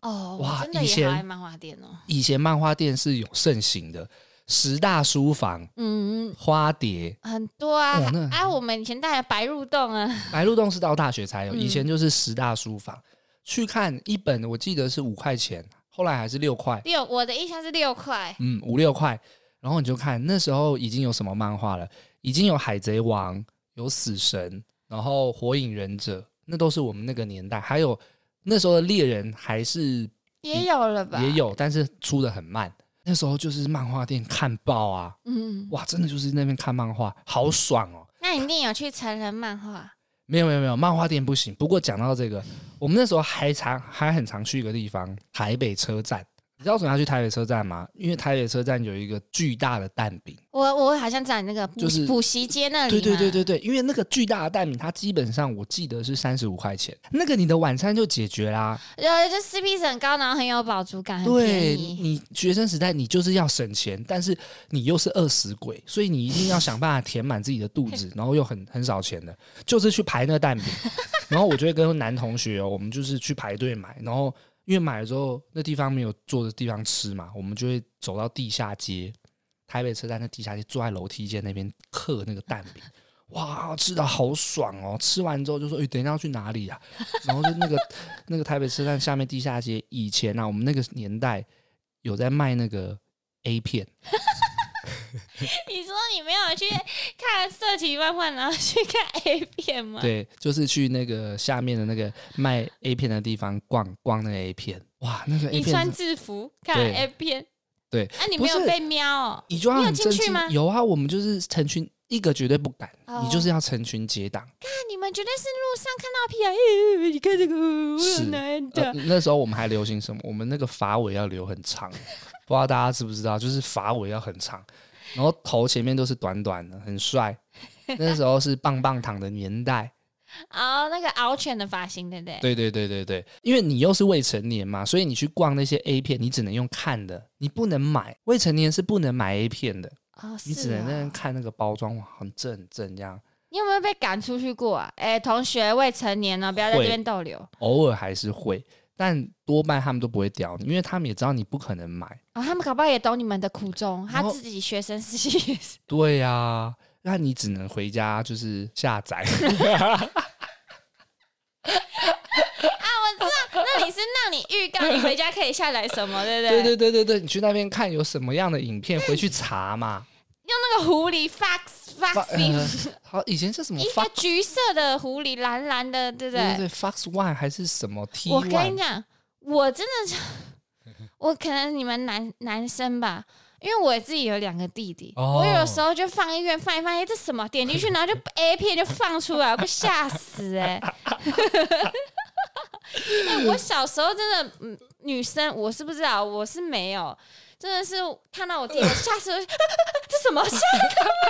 哦，哇，以前漫画店哦，以前漫画店是有盛行的。十大书房，嗯，花蝶。很多啊，哦、啊，我们以前带的白鹿洞啊，白鹿洞是到大学才有，以前就是十大书房，嗯、去看一本，我记得是五块钱，后来还是六块，六，我的印象是六块，嗯，五六块，然后你就看那时候已经有什么漫画了，已经有海贼王，有死神，然后火影忍者，那都是我们那个年代，还有那时候的猎人还是也有了吧，也有，但是出的很慢。那时候就是漫画店看报啊，嗯，哇，真的就是那边看漫画，好爽哦。那你一定有去成人漫画？没有没有没有，漫画店不行。不过讲到这个，我们那时候还常还很常去一个地方，台北车站。你知道为什么要去台北车站吗？因为台北车站有一个巨大的蛋饼。我我好像在那个就是补习街那里。对对对对对，因为那个巨大的蛋饼，它基本上我记得是三十五块钱，那个你的晚餐就解决啦。有就 CP 值很高，然后很有饱足感。对，你学生时代你就是要省钱，但是你又是饿死鬼，所以你一定要想办法填满自己的肚子，*laughs* 然后又很很少钱的，就是去排那个蛋饼。*laughs* 然后我就会跟男同学哦，我们就是去排队买，然后。因为买了之后，那地方没有坐的地方吃嘛，我们就会走到地下街，台北车站的地下街，坐在楼梯间那边嗑那个蛋饼。*laughs* 哇，吃的好爽哦！吃完之后就说，哎，等一下要去哪里啊？*laughs* 然后就那个那个台北车站下面地下街，以前啊，我们那个年代有在卖那个 A 片。*laughs* 你说你没有去看色情漫画，然后去看 *laughs* A 片吗？对，就是去那个下面的那个卖 A 片的地方逛逛那个 A 片。哇，那个 A 片你穿制服看 A 片，对，那、啊、你没有被瞄哦？你就要很进去吗？有啊，我们就是成群，一个绝对不敢，哦、你就是要成群结党。看你们绝对是路上看到屁啊！欸、你看这个，是男的、呃。那时候我们还流行什么？我们那个发尾要留很长，*laughs* 不知道大家知不知道？就是发尾要很长。然后头前面都是短短的，很帅。那时候是棒棒糖的年代哦，那个獒犬的发型，对不对？对对对对对，因为你又是未成年嘛，所以你去逛那些 A 片，你只能用看的，你不能买。未成年是不能买 A 片的哦，你只能在那看那个包装，哇，很正很正这样。你有没有被赶出去过啊？哎，同学，未成年呢，不要在这边逗留。偶尔还是会。但多半他们都不会屌你，因为他们也知道你不可能买啊、哦。他们搞不好也懂你们的苦衷，他自己学生时期也是。对呀、啊，那你只能回家就是下载。*laughs* 啊，我知道，那你是让你预告你回家可以下载什么，对不对？对对对对对，你去那边看有什么样的影片，回去查嘛。用那个狐狸 Fox Fox，好，以前是什么？一个橘色的狐狸，蓝蓝的，对不对？对对，Fox One 还是什么 T？我跟你讲，我真的，*laughs* 我可能你们男男生吧，因为我自己有两个弟弟，哦、我有时候就放音乐放一放，哎，这什么？点进去，然后就 *laughs* A 片就放出来，我不吓死哎、欸！哎，*laughs* 我小时候真的，嗯，女生我是不知道，我是没有。真的是看到我弟弟，*laughs* 吓死我！这什么？吓东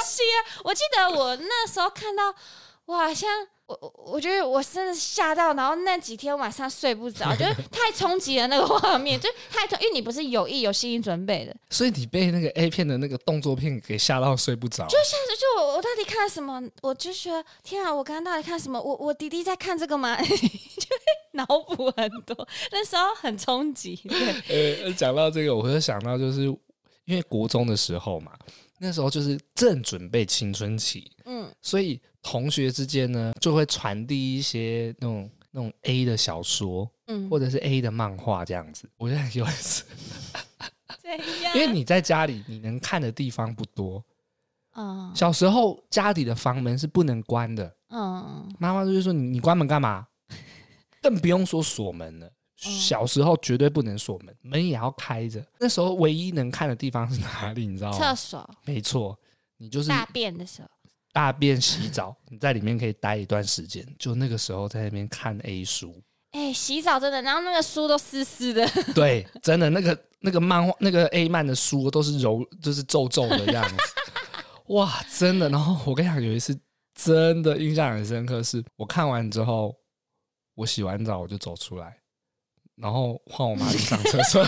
西啊！我记得我那时候看到，哇，像我我我觉得我真的吓到，然后那几天晚上睡不着，*laughs* 就是太冲击了那个画面，就太冲，因为你不是有意有心理准备的，所以你被那个 A 片的那个动作片给吓到睡不着。就吓着，就我我到底看了什么？我就觉得天啊！我刚刚到底看什么？我我弟弟在看这个吗？*laughs* *laughs* 脑补很多，那时候很冲击。*laughs* 呃，讲到这个，我会想到就是因为国中的时候嘛，那时候就是正准备青春期，嗯，所以同学之间呢就会传递一些那种那种 A 的小说，嗯，或者是 A 的漫画这样子。我觉得很有意思，*laughs* 因为你在家里你能看的地方不多，嗯，小时候家里的房门是不能关的，嗯，妈妈就是说你你关门干嘛？更不用说锁门了。小时候绝对不能锁门，门也要开着。那时候唯一能看的地方是哪里？*laughs* 你知道吗？厕所。没错，你就是大便的时候，大便洗澡，你在里面可以待一段时间。就那个时候在那边看 A 书。哎、欸，洗澡真的，然后那个书都湿湿的。*laughs* 对，真的那个那个漫画那个 A 漫的书都是柔，就是皱皱的这样子。哇，真的。然后我跟你讲，有一次真的印象很深刻，是我看完之后。我洗完澡我就走出来，然后换我妈去上厕所。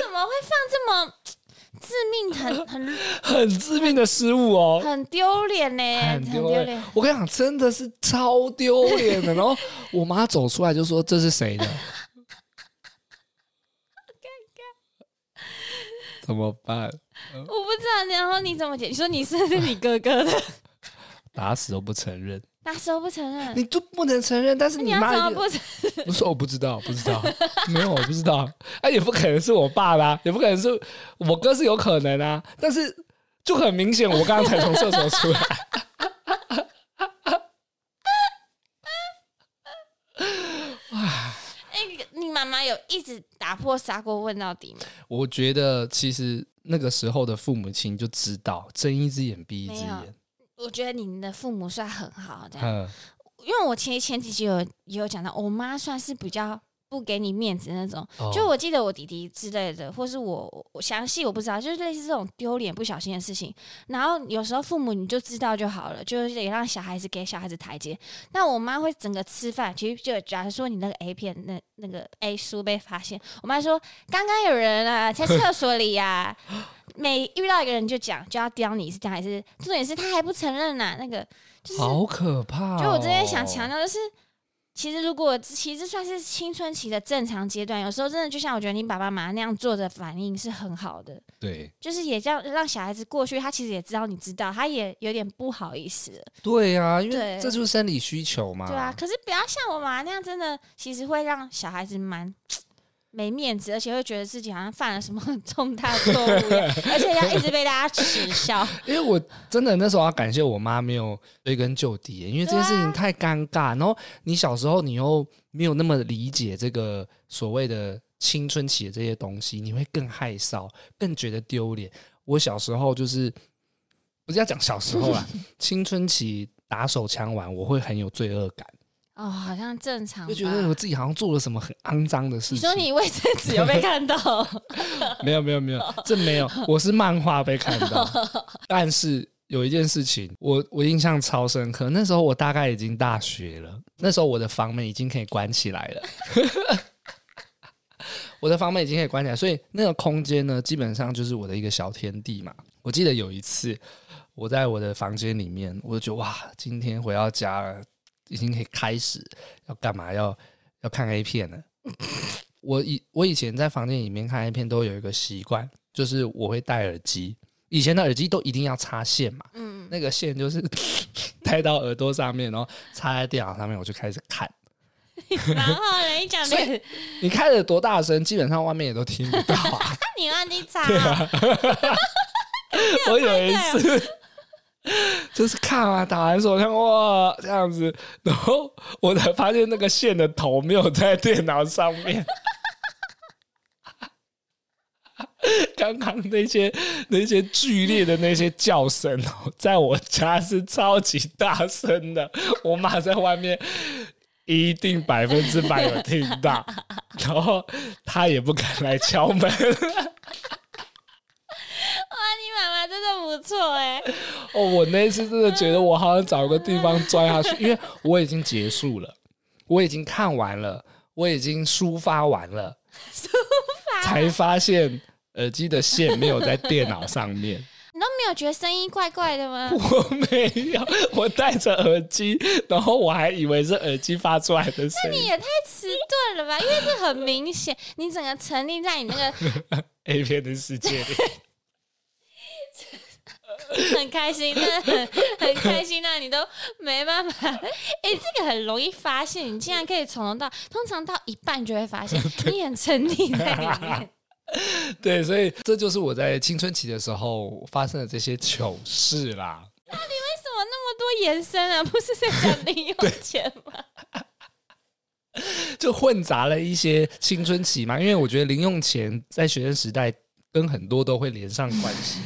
怎么会放这么致命、很很 *laughs* 很致命的失误哦？很丢脸呢，很丢脸。我跟你讲，真的是超丢脸的。然后我妈走出来就说：“这是谁的？*laughs* ”怎么办？我不知道，然后你怎么解？你说你是是你哥哥的，*laughs* 打死都不承认，打死都不承认，你就不能承认？但是你妈不承认？我说我不知道，不知道，*laughs* 没有，我不知道。啊，也不可能是我爸啦，也不可能是我哥，是有可能啊。但是就很明显，我刚刚才从厕所出来。*laughs* 妈妈有一直打破砂锅问到底吗？我觉得其实那个时候的父母亲就知道睁一只眼闭一只眼。我觉得你的父母算很好，这样，因为我前前几集有也有讲到，我妈算是比较。不给你面子那种，就我记得我弟弟之类的，或是我我详细我不知道，就是类似这种丢脸不小心的事情。然后有时候父母你就知道就好了，就是得让小孩子给小孩子台阶。那我妈会整个吃饭，其实就假如说你那个 A 片那那个 A 书被发现，我妈说刚刚有人啊在厕所里呀、*laughs* 啊，每遇到一个人就讲就要刁你是这样还是重点是他还不承认呐、啊，那个就是好可怕、哦。就我这边想强调的是。其实，如果其实算是青春期的正常阶段，有时候真的就像我觉得你爸爸妈妈那样做的反应是很好的。对，就是也叫让小孩子过去，他其实也知道你知道，他也有点不好意思。对啊，因为这就是生理需求嘛。对啊，可是不要像我妈那样，真的其实会让小孩子蛮。没面子，而且会觉得自己好像犯了什么很重大错误，而且要一直被大家耻笑。*laughs* 因为我真的那时候要感谢我妈没有追根究底，因为这件事情太尴尬。啊、然后你小时候你又没有那么理解这个所谓的青春期的这些东西，你会更害臊，更觉得丢脸。我小时候就是不是要讲小时候啦，*laughs* 青春期打手枪玩，我会很有罪恶感。哦，好像正常，就觉得我自己好像做了什么很肮脏的事情。你说你卫生纸有被看到？*laughs* 没有没有没有，这没有，*laughs* 我是漫画被看到。*laughs* 但是有一件事情，我我印象超深刻。那时候我大概已经大学了，那时候我的房门已经可以关起来了。我的房门已经可以关起来，所以那个空间呢，基本上就是我的一个小天地嘛。我记得有一次，我在我的房间里面，我就觉得哇，今天回到家了。已经可以开始要干嘛？要要看 A 片了。*laughs* 我以我以前在房间里面看 A 片都有一个习惯，就是我会戴耳机。以前的耳机都一定要插线嘛，嗯，那个线就是 *laughs* 戴到耳朵上面，然后插在电脑上面，我就开始看。*laughs* 然后你讲的，你开了多大声，基本上外面也都听不到啊。你忘记插？对啊。我有一次。*laughs* 就是看啊，打完手枪哇这样子，然后我才发现那个线的头没有在电脑上面。刚刚那些那些剧烈的那些叫声哦，在我家是超级大声的，我妈在外面一定百分之百有听到，然后她也不敢来敲门。真的不错哎！哦，我那一次真的觉得我好像找个地方钻下去，因为我已经结束了，我已经看完了，我已经抒发完了，*laughs* 抒发才发现耳机的线没有在电脑上面。*laughs* 你都没有觉得声音怪怪的吗？*laughs* 我没有，我戴着耳机，然后我还以为是耳机发出来的声音。那你也太迟钝了吧？因为这很明显，你整个沉溺在你那个 A 片的世界里。*laughs* 很开心，那很很开心，那你都没办法。哎、欸，这个很容易发现，你竟然可以从头到，通常到一半就会发现，*laughs* 你很沉溺在里面。*laughs* 对，所以这就是我在青春期的时候发生的这些糗事啦。那你为什么那么多延伸啊？不是在讲零用钱吗？就混杂了一些青春期嘛，因为我觉得零用钱在学生时代跟很多都会连上关系。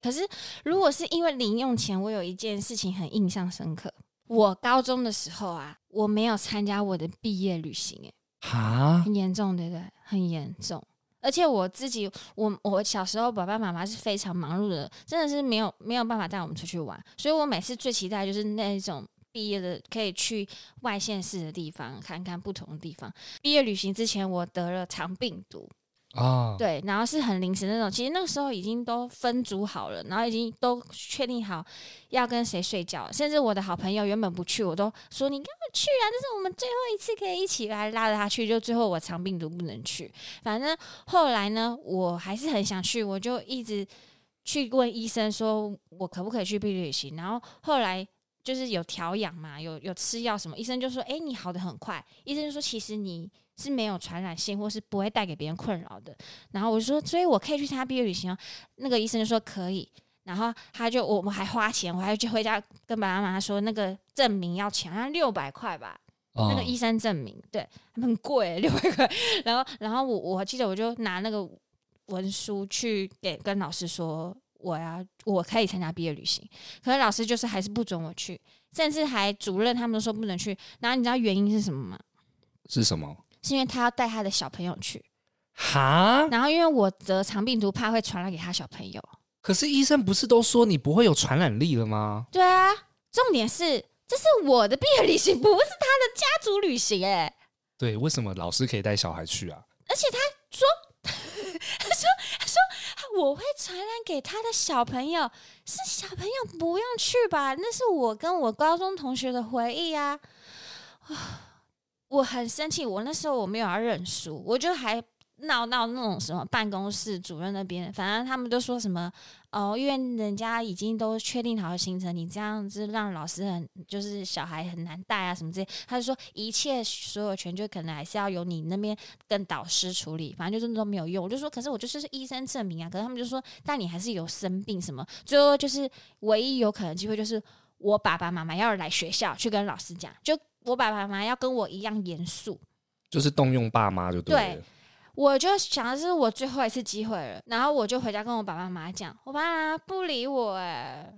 可是，如果是因为零用钱，我有一件事情很印象深刻。我高中的时候啊，我没有参加我的毕业旅行，欸，哎，哈，很严重，对不对？很严重。而且我自己，我我小时候爸爸妈妈是非常忙碌的，真的是没有没有办法带我们出去玩。所以我每次最期待就是那种毕业的可以去外县市的地方，看看不同的地方。毕业旅行之前，我得了肠病毒。啊，对，然后是很临时那种，其实那个时候已经都分组好了，然后已经都确定好要跟谁睡觉，甚至我的好朋友原本不去，我都说你跟我去啊，这是我们最后一次可以一起来拉着他去，就最后我肠病毒不能去，反正后来呢，我还是很想去，我就一直去问医生说我可不可以去毕业旅行，然后后来就是有调养嘛，有有吃药什么，医生就说，哎，你好的很快，医生就说其实你。是没有传染性，或是不会带给别人困扰的。然后我就说，所以我可以去参加毕业旅行哦。那个医生就说可以。然后他就我们还花钱，我还要去回家跟爸爸妈妈说那个证明要钱，好像六百块吧。哦、那个医生证明，对，很贵，六百块。然后，然后我我记得我就拿那个文书去给跟老师说，我要我可以参加毕业旅行。可是老师就是还是不准我去，甚至还主任他们都说不能去。然后你知道原因是什么吗？是什么？是因为他要带他的小朋友去，哈。然后因为我得肠病毒，怕会传染给他小朋友。可是医生不是都说你不会有传染力了吗？对啊，重点是这是我的毕业旅行，不是他的家族旅行。哎，对，为什么老师可以带小孩去啊？而且他说，*laughs* 他说，他说我会传染给他的小朋友，是小朋友不用去吧？那是我跟我高中同学的回忆啊。我很生气，我那时候我没有要认输，我就还。闹到那种什么办公室主任那边，反正他们都说什么哦，因为人家已经都确定好的行程，你这样子让老师很就是小孩很难带啊什么之类。他就说一切所有权就可能还是要由你那边跟导师处理，反正就是都没有用。我就说，可是我就是医生证明啊，可是他们就说，但你还是有生病什么。最后就是唯一有可能机会就是我爸爸妈妈要来学校去跟老师讲，就我爸爸妈妈要跟我一样严肃，就是动用爸妈就对了。对。我就想的是我最后一次机会了，然后我就回家跟我爸爸妈妈讲，我爸妈不理我哎，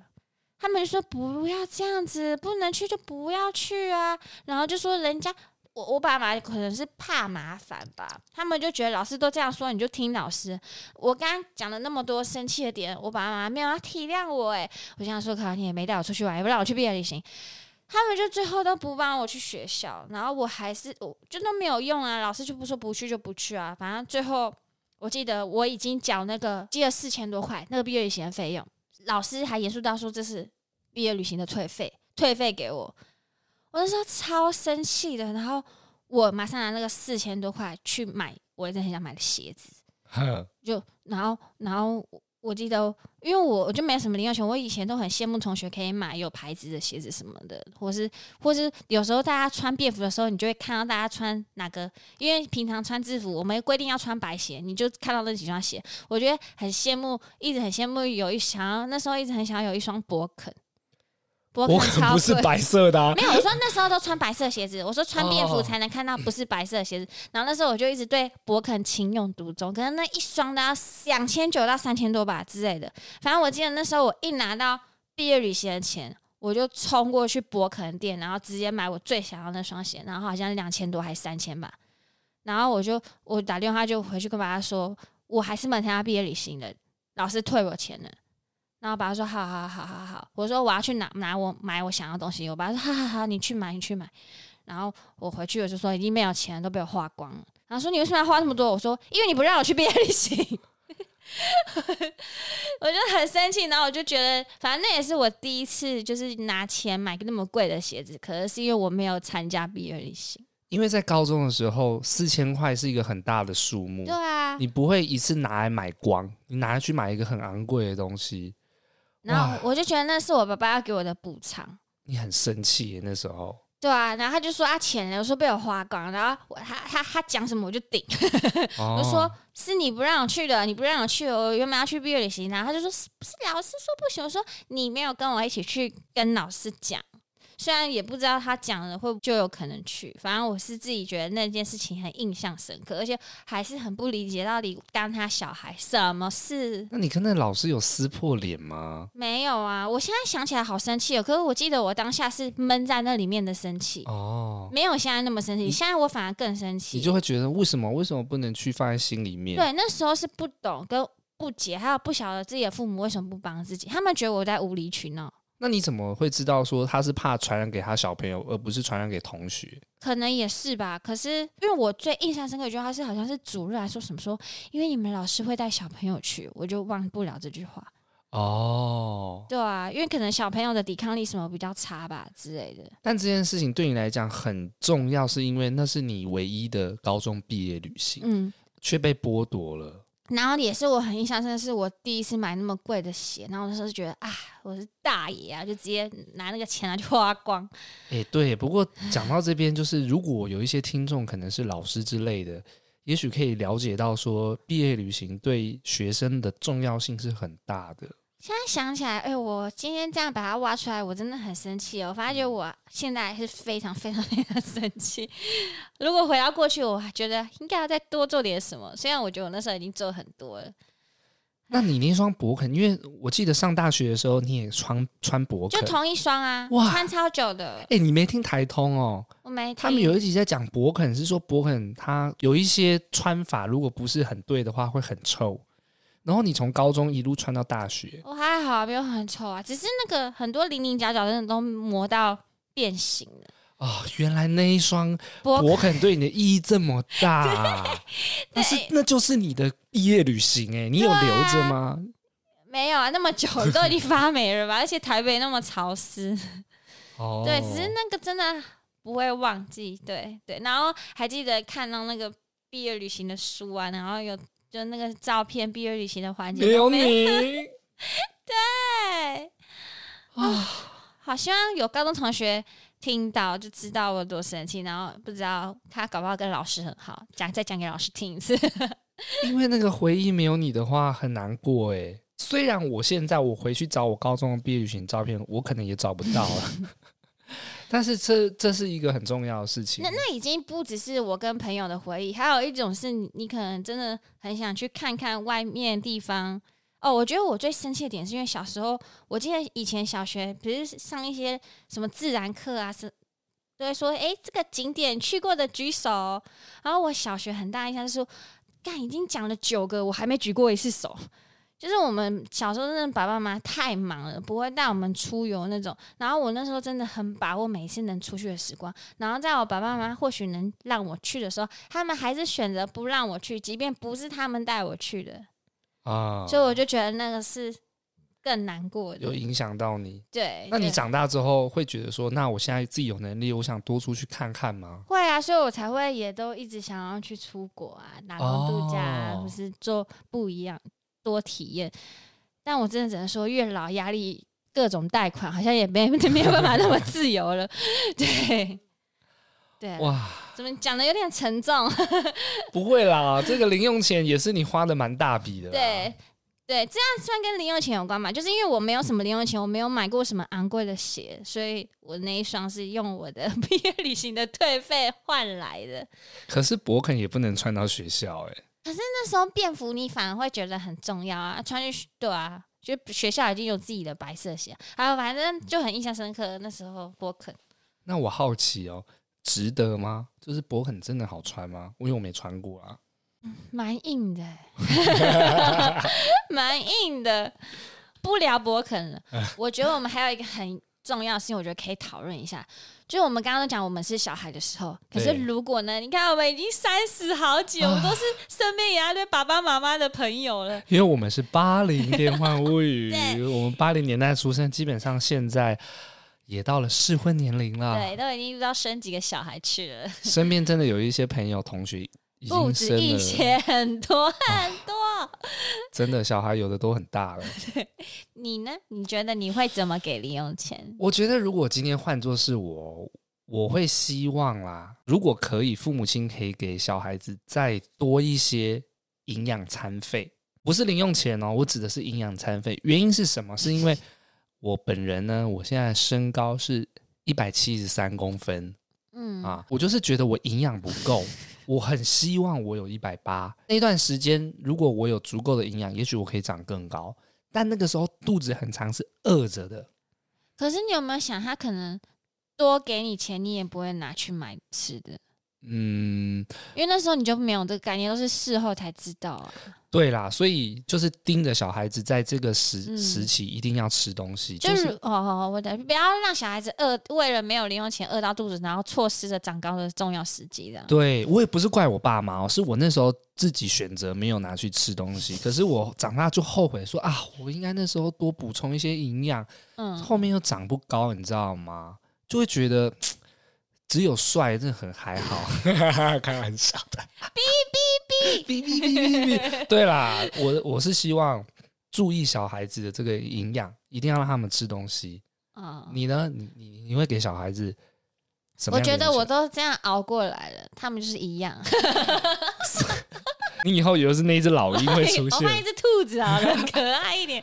他们就说不要这样子，不能去就不要去啊，然后就说人家我我爸妈可能是怕麻烦吧，他们就觉得老师都这样说，你就听老师。我刚刚讲了那么多生气的点，我爸爸妈妈没有要体谅我哎，我想说，可能你也没带我出去玩，也不让我去毕业旅行。他们就最后都不帮我去学校，然后我还是我就都没有用啊，老师就不说不去就不去啊，反正最后我记得我已经缴那个借了四千多块那个毕业旅行的费用，老师还严肃到说这是毕业旅行的退费，退费给我，我那时候超生气的，然后我马上拿那个四千多块去买我一直很想买的鞋子，就然后然后。我记得，因为我我就没什么零用钱，我以前都很羡慕同学可以买有牌子的鞋子什么的，或是或是有时候大家穿便服的时候，你就会看到大家穿哪个，因为平常穿制服我们规定要穿白鞋，你就看到那几双鞋，我觉得很羡慕，一直很羡慕有一双，那时候一直很想要有一双博肯。博肯不是白色的，啊，没有。我说那时候都穿白色鞋子，我说穿便服才能看到不是白色的鞋子。然后那时候我就一直对博肯情有独钟，可能那一双都要两千九到三千多吧之类的。反正我记得那时候我一拿到毕业旅行的钱，我就冲过去博肯店，然后直接买我最想要那双鞋，然后好像两千多还是三千吧。然后我就我打电话就回去跟爸爸说，我还是没参加毕业旅行的，老师退我钱了。然后我爸说：“好好好好好。”我说：“我要去拿拿我买我想要的东西。”我爸说：“好好好，你去买，你去买。”然后我回去我就说：“已经没有钱，都被我花光了。”然后说：“你为什么要花那么多？”我说：“因为你不让我去毕业旅行。*laughs* ”我就很生气，然后我就觉得，反正那也是我第一次，就是拿钱买个那么贵的鞋子。可能是因为我没有参加毕业旅行。因为在高中的时候，四千块是一个很大的数目。对啊，你不会一次拿来买光，你拿去买一个很昂贵的东西。然后我就觉得那是我爸爸要给我的补偿。你很生气那时候。对啊，然后他就说啊钱，我说被我花光，然后我他他他讲什么我就顶，*laughs* 哦、我就说是你不让我去的，你不让我去，我原本要去毕业旅行，然后他就说是不是老师说不行，我说你没有跟我一起去跟老师讲。虽然也不知道他讲了会就有可能去，反正我是自己觉得那件事情很印象深刻，而且还是很不理解到底当他小孩什么事。那你跟那老师有撕破脸吗？没有啊，我现在想起来好生气哦。可是我记得我当下是闷在那里面的生气哦，没有现在那么生气。现在我反而更生气，你就会觉得为什么为什么不能去放在心里面？对，那时候是不懂跟不解，还有不晓得自己的父母为什么不帮自己，他们觉得我在无理取闹。那你怎么会知道说他是怕传染给他小朋友，而不是传染给同学？可能也是吧。可是因为我最印象深刻一句话是，好像是主任还说什么说，因为你们老师会带小朋友去，我就忘不了这句话。哦，对啊，因为可能小朋友的抵抗力什么比较差吧之类的。但这件事情对你来讲很重要，是因为那是你唯一的高中毕业旅行，嗯，却被剥夺了。然后也是我很印象深的是我第一次买那么贵的鞋，然后那时候就觉得啊，我是大爷啊，就直接拿那个钱啊就花光。哎，对。不过讲到这边，就是如果有一些听众可能是老师之类的，也许可以了解到说，毕业旅行对学生的重要性是很大的。现在想起来，哎，我今天这样把它挖出来，我真的很生气哦。我发觉我现在是非常非常非常生气。如果回到过去，我还觉得应该要再多做点什么。虽然我觉得我那时候已经做很多了。那你那双博肯，因为我记得上大学的时候你也穿穿博肯，就同一双啊，哇，穿超久的。哎，你没听台通哦？我没听。他们有一集在讲博肯，是说博肯它有一些穿法，如果不是很对的话，会很臭。然后你从高中一路穿到大学，我还好，没有很丑啊，只是那个很多零零角角真的都磨到变形了。哦，原来那一双博肯对你的意义这么大，*laughs* 但是那就是你的毕业旅行哎，你有留着吗？啊？没有啊，那么久都已经发霉了吧？*laughs* 而且台北那么潮湿，哦，对，只是那个真的不会忘记。对对，然后还记得看到那个毕业旅行的书啊，然后有就那个照片，毕业旅行的环节没有你。*laughs* 对啊，*sighs* 好希望有高中同学听到就知道我有多生气，然后不知道他搞不好跟老师很好，讲再讲给老师听一次。*laughs* 因为那个回忆没有你的话很难过哎。虽然我现在我回去找我高中的毕业旅行照片，我可能也找不到了，但是这这是一个很重要的事情。那那已经不只是我跟朋友的回忆，还有一种是你可能真的很想去看看外面地方。哦，我觉得我最生气的点是因为小时候，我记得以前小学不是上一些什么自然课啊，是都会说，哎，这个景点去过的举手。然后我小学很大印象是说，干已经讲了九个，我还没举过一次手。就是我们小时候真的爸爸妈妈太忙了，不会带我们出游那种。然后我那时候真的很把握每一次能出去的时光。然后在我爸爸妈妈或许能让我去的时候，他们还是选择不让我去，即便不是他们带我去的啊。所以我就觉得那个是更难过的，有影响到你。对，那你长大之后会觉得说，那我现在自己有能力，我想多出去看看吗？会啊，所以我才会也都一直想要去出国啊，打工度假啊，或是做不一样。多体验，但我真的只能说，越老压力各种贷款，好像也没 *laughs* 没有办法那么自由了。对，对，哇，怎么讲的有点沉重？*laughs* 不会啦，这个零用钱也是你花的蛮大笔的。对，对，这样算跟零用钱有关嘛？就是因为我没有什么零用钱，我没有买过什么昂贵的鞋，所以我那一双是用我的 *laughs* 毕业旅行的退费换来的。可是博肯也不能穿到学校哎、欸。可是那时候便服你反而会觉得很重要啊，穿去对啊，就学校已经有自己的白色鞋，还有反正就很印象深刻。那时候博肯，那我好奇哦，值得吗？就是博肯真的好穿吗？因为我没穿过啊，蛮、嗯、硬的，*laughs* *laughs* 蛮硬的。不聊博肯了，我觉得我们还有一个很重要的事情，我觉得可以讨论一下。就是我们刚刚都讲，我们是小孩的时候，可是如果呢？你看，我们已经三十好几，我们都是身边一大堆爸爸妈妈的朋友了。因为我们是八零电幻物语，*laughs* 我们八零年代出生，基本上现在也到了适婚年龄了。对，都已经不知道生几个小孩去了。身边真的有一些朋友同学已经不止一些，很多很多。*laughs* 真的，小孩有的都很大了。*laughs* 你呢？你觉得你会怎么给零用钱？我觉得如果今天换作是我，我会希望啦，如果可以，父母亲可以给小孩子再多一些营养餐费，不是零用钱哦，我指的是营养餐费。原因是什么？是因为 *laughs* 我本人呢，我现在身高是一百七十三公分，嗯啊，我就是觉得我营养不够。我很希望我有一百八，那段时间如果我有足够的营养，也许我可以长更高。但那个时候肚子很长是饿着的。可是你有没有想，他可能多给你钱，你也不会拿去买吃的。嗯，因为那时候你就没有这个概念，都是事后才知道啊。对啦，所以就是盯着小孩子在这个时、嗯、时期一定要吃东西，就是哦，我的不要让小孩子饿，为了没有零用钱饿到肚子，然后错失了长高的重要时机的。对，我也不是怪我爸妈哦，是我那时候自己选择没有拿去吃东西，可是我长大就后悔说啊，我应该那时候多补充一些营养，嗯，后面又长不高，你知道吗？就会觉得。只有帅，真的很还好，*laughs* 开玩笑的。哔哔哔哔哔哔哔。对啦，我我是希望注意小孩子的这个营养，一定要让他们吃东西。啊、嗯，你呢？你你你会给小孩子什么？我觉得我都这样熬过来了，他们就是一样。*laughs* 你以后以为是那一只老鹰会出现？我换一只兔子好了，可爱一点。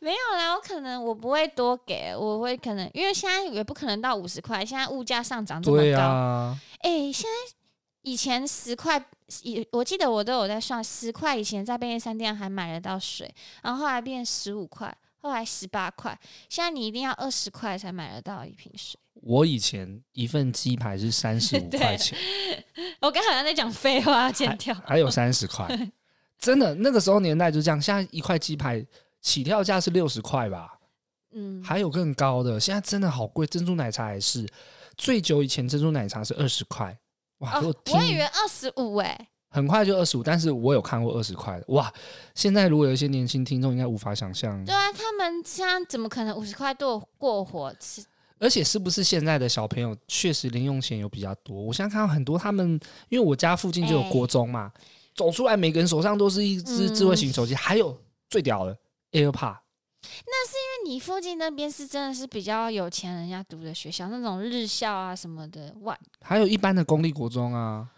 没有啦，我可能我不会多给，我会可能因为现在也不可能到五十块，现在物价上涨这么高。哎、欸，现在以前十块，以我记得我都有在算，十块以前在便利商店还买得到水，然后后来变十五块，后来十八块，现在你一定要二十块才买得到一瓶水。我以前一份鸡排是三十五 *laughs* 块钱，*laughs* 我刚好像在讲废话，剪掉还，还有三十块，*laughs* 真的那个时候年代就这样。现在一块鸡排起跳价是六十块吧？嗯，还有更高的，现在真的好贵。珍珠奶茶也是最久以前珍珠奶茶是二十块，哇！哦、我以为二十五哎，很快就二十五，但是我有看过二十块的，哇！现在如果有一些年轻听众应该无法想象，对啊，他们现在怎么可能五十块都过活吃？而且是不是现在的小朋友确实零用钱有比较多？我现在看到很多他们，因为我家附近就有国中嘛，欸、走出来每个人手上都是一只智慧型手机，嗯、还有最屌的 AirPod。那是因为你附近那边是真的是比较有钱人家读的学校，那种日校啊什么的，哇，还有一般的公立国中啊。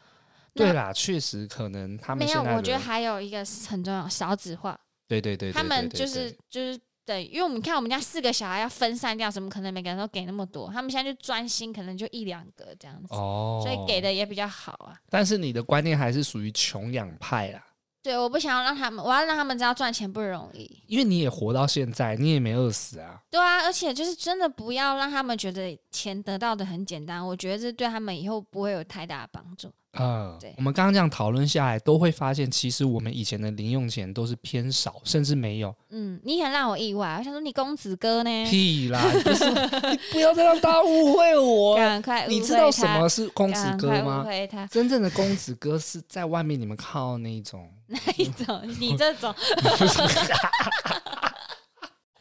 对啦，确实可能他们没有。我觉得还有一个很重要，少子化。对对对，对，对，对，对，对，他们就是就是。对，因为我们看我们家四个小孩要分散掉，怎么可能每个人都给那么多？他们现在就专心，可能就一两个这样子，哦，所以给的也比较好啊。但是你的观念还是属于穷养派啦。对，我不想要让他们，我要让他们知道赚钱不容易。因为你也活到现在，你也没饿死啊。对啊，而且就是真的不要让他们觉得钱得到的很简单，我觉得这对他们以后不会有太大的帮助。啊，对，我们刚刚这样讨论下来，都会发现，其实我们以前的零用钱都是偏少，甚至没有。嗯，你很让我意外，我想说你公子哥呢？屁啦！不是，你不要再让大家误会我。赶快，你知道什么是公子哥吗？真正的公子哥是在外面你们看到那一种。那一种？你这种？*laughs*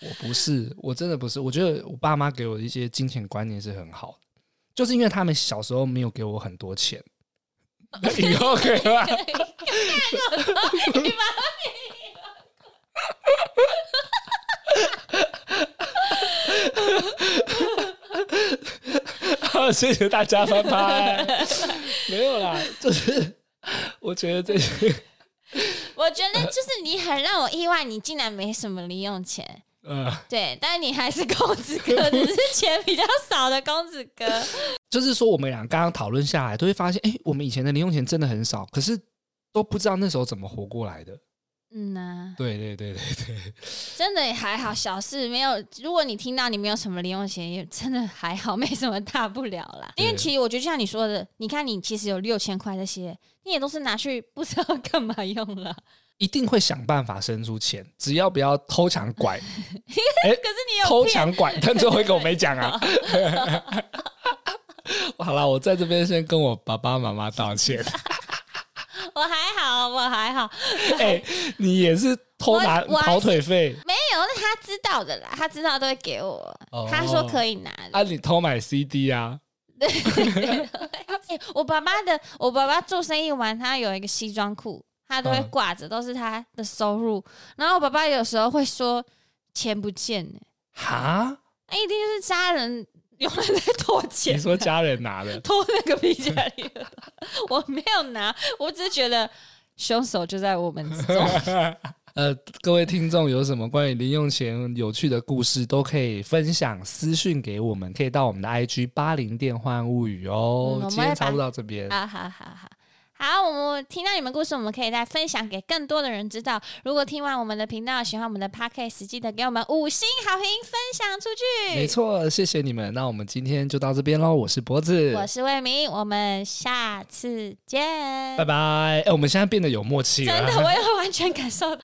我不是，我真的不是。我觉得我爸妈给我的一些金钱观念是很好的，就是因为他们小时候没有给我很多钱。以后可以吗？*laughs* 好，谢谢大家翻拍。没有啦，就是我觉得这些，*laughs* 我觉得就是你很让我意外，你竟然没什么零用钱。嗯，对，但是你还是公子哥，*laughs* 只是钱比较少的公子哥。就是说，我们俩刚刚讨论下来，都会发现，哎，我们以前的零用钱真的很少，可是都不知道那时候怎么活过来的。嗯呐、啊，对对对对对，*laughs* 真的也还好，小事没有。如果你听到你没有什么零用钱，也真的还好，没什么大不了啦。因为其实我觉得，就像你说的，你看你其实有六千块这些，你也都是拿去不知道干嘛用了。一定会想办法生出钱，只要不要偷抢拐。*laughs* 哎，可是你有偷抢拐，但最后一个我没讲啊。*laughs* *laughs* 好了，我在这边先跟我爸爸妈妈道歉。*laughs* 我还好，我还好。*laughs* 哎，你也是偷拿跑腿费？没有，那他知道的啦，他知道都会给我。他说可以拿。啊，你偷买 CD 啊？对。我爸爸的，我爸爸做生意完，他有一个西装裤。他都会挂着，都是他的收入。嗯、然后我爸爸有时候会说钱不见呢，哈？那一定就是家人 *laughs* 有人在偷钱。你说家人拿的？*laughs* 偷那个皮夹里的？我没有拿，我只是觉得凶手就在我们之中。*laughs* 呃，各位听众有什么关于零用钱有趣的故事，都可以分享私讯给我们，可以到我们的 IG 八零电话物语哦。嗯、今天差不多到这边。好好好好。好，我们听到你们故事，我们可以再分享给更多的人知道。如果听完我们的频道，喜欢我们的 Podcast，记得给我们五星好评，分享出去。没错，谢谢你们。那我们今天就到这边喽。我是脖子，我是魏明，我们下次见，拜拜。哎，我们现在变得有默契了，真的，我也会完全感受到。